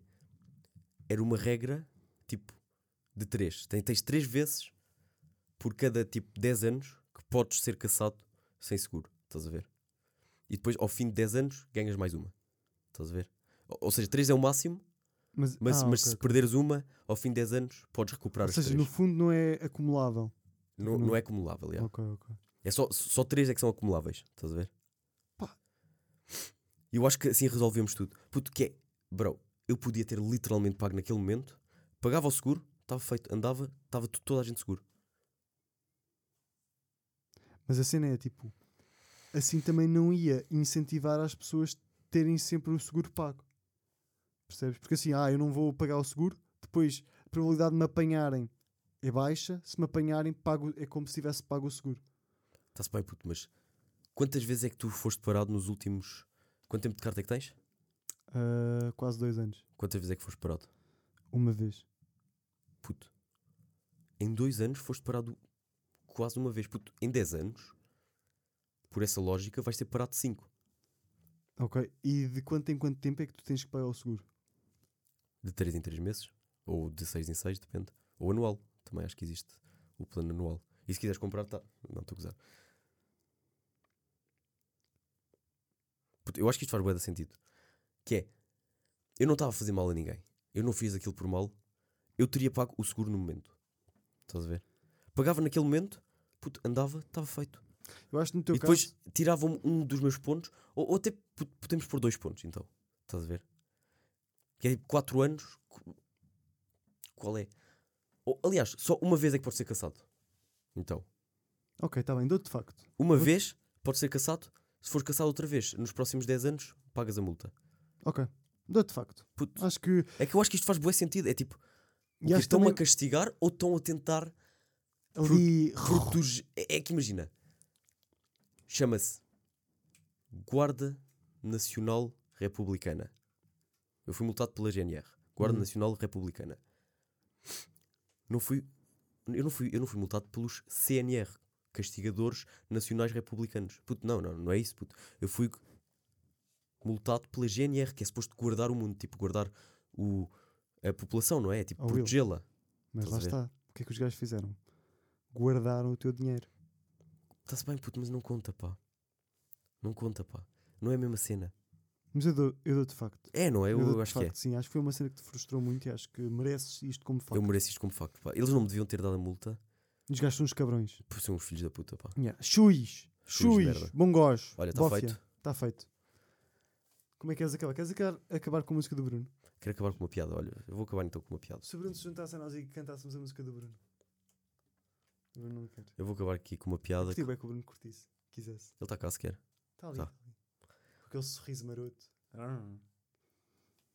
[SPEAKER 1] era uma regra tipo de três. Tens, tens três vezes por cada tipo 10 anos que podes ser caçado sem seguro. Estás a ver? E depois, ao fim de 10 anos, ganhas mais uma. Estás a ver? Ou, ou seja, 3 é o máximo,
[SPEAKER 2] Mas,
[SPEAKER 1] mas,
[SPEAKER 2] ah,
[SPEAKER 1] mas
[SPEAKER 2] ok,
[SPEAKER 1] se perderes uma, ao fim de 10 anos, podes recuperar
[SPEAKER 2] Ou seja, no fundo não é acumulável.
[SPEAKER 1] Não,
[SPEAKER 2] no-
[SPEAKER 1] não é acumulável, yeah.
[SPEAKER 2] Ok, ok.
[SPEAKER 1] É só, só três é que são acumuláveis, estás a ver?
[SPEAKER 2] Pá.
[SPEAKER 1] Eu acho que assim resolvemos tudo. Puto, que é, bro, eu podia ter literalmente pago naquele momento, pagava o seguro, estava feito, andava, estava toda a gente seguro.
[SPEAKER 2] Mas a cena é tipo, assim também não ia incentivar as pessoas terem sempre o seguro pago. Percebes? Porque assim, ah, eu não vou pagar o seguro, depois a probabilidade de me apanharem é baixa, se me apanharem, pago, é como se tivesse pago o seguro.
[SPEAKER 1] Está-se bem, puto, mas quantas vezes é que tu foste parado nos últimos. Quanto tempo de carta é que tens?
[SPEAKER 2] Ah, quase dois anos.
[SPEAKER 1] Quantas vezes é que foste parado?
[SPEAKER 2] Uma vez.
[SPEAKER 1] Puto, em dois anos foste parado quase uma vez. Puto, em 10 anos, por essa lógica, vais ser parado 5.
[SPEAKER 2] Ok. E de quanto em quanto tempo é que tu tens que pagar o seguro?
[SPEAKER 1] De 3 em 3 meses, ou de 6 em 6, depende. Ou anual, também acho que existe o plano anual. E se quiseres comprar, tá. Não, estou a gozar. Eu acho que isto faz de sentido. Que é, eu não estava a fazer mal a ninguém. Eu não fiz aquilo por mal. Eu teria pago o seguro no momento. Estás a ver? Pagava naquele momento, puto, andava, estava feito.
[SPEAKER 2] Eu acho que no teu
[SPEAKER 1] e depois
[SPEAKER 2] caso.
[SPEAKER 1] tiravam um dos meus pontos, ou, ou até po- podemos pôr dois pontos, então. Estás a ver? Que é tipo 4 anos. qu- Qual é? Ou, aliás, só uma vez é que pode ser caçado. Então,
[SPEAKER 2] Ok, está bem, dou-te de facto.
[SPEAKER 1] uma vez pode ser caçado. Se fores caçado outra vez, nos próximos 10 anos, pagas a multa.
[SPEAKER 2] Ok, de facto.
[SPEAKER 1] Puto,
[SPEAKER 2] Acho que.
[SPEAKER 1] é que eu acho que isto faz bom sentido. É tipo,
[SPEAKER 2] E
[SPEAKER 1] o quê?
[SPEAKER 2] acho que
[SPEAKER 1] estão-me
[SPEAKER 2] também
[SPEAKER 1] a castigar ou estão a tentar
[SPEAKER 2] ali.
[SPEAKER 1] proteger. É, é que imagina, chama-se Guarda Nacional Republicana. Eu fui multado pela GNR, Guarda
[SPEAKER 2] Uhum.
[SPEAKER 1] Nacional Republicana. Não fui, eu não fui, eu não fui multado pelos CNR, Castigadores Nacionais Republicanos. Puto, não, não, não é isso, puto. Eu fui multado pela GNR, que é suposto guardar o mundo, tipo guardar o, a população, não é? Tipo
[SPEAKER 2] Oh,
[SPEAKER 1] protegê-la.
[SPEAKER 2] Mas lá
[SPEAKER 1] Estás ver?
[SPEAKER 2] está. O que é que os gajos fizeram? Guardaram o teu dinheiro.
[SPEAKER 1] Está-se bem, puto, mas não conta, pá. Não conta, pá. Não é a mesma cena.
[SPEAKER 2] Mas eu dou- eu dou-te de facto.
[SPEAKER 1] É, não é? Eu,
[SPEAKER 2] de
[SPEAKER 1] acho que é.
[SPEAKER 2] facto, Sim, acho que foi uma cena que te frustrou muito e acho que mereces isto como facto.
[SPEAKER 1] Eu mereço isto como facto, pá. Eles não me deviam ter dado a multa
[SPEAKER 2] Os gajos são uns cabrões.
[SPEAKER 1] por ser uns filhos da puta, pá.
[SPEAKER 2] Yeah.
[SPEAKER 1] Merda.
[SPEAKER 2] Bom gojo.
[SPEAKER 1] Olha, tá
[SPEAKER 2] Bófia.
[SPEAKER 1] feito.
[SPEAKER 2] Está feito. Como é que queres acabar? Queres acabar, acabar com a música do Bruno?
[SPEAKER 1] Quero acabar com uma piada, olha. Eu vou acabar então com uma piada.
[SPEAKER 2] Se o Bruno se juntasse a nós e cantássemos a música do Bruno. O Bruno não quer.
[SPEAKER 1] Eu vou acabar aqui com uma piada.
[SPEAKER 2] Curti
[SPEAKER 1] que-
[SPEAKER 2] bem que o Bruno curtisse. Quisesse.
[SPEAKER 1] Ele está cá sequer.
[SPEAKER 2] Está ali. Tá. ali. Com aquele sorriso maroto. Ah.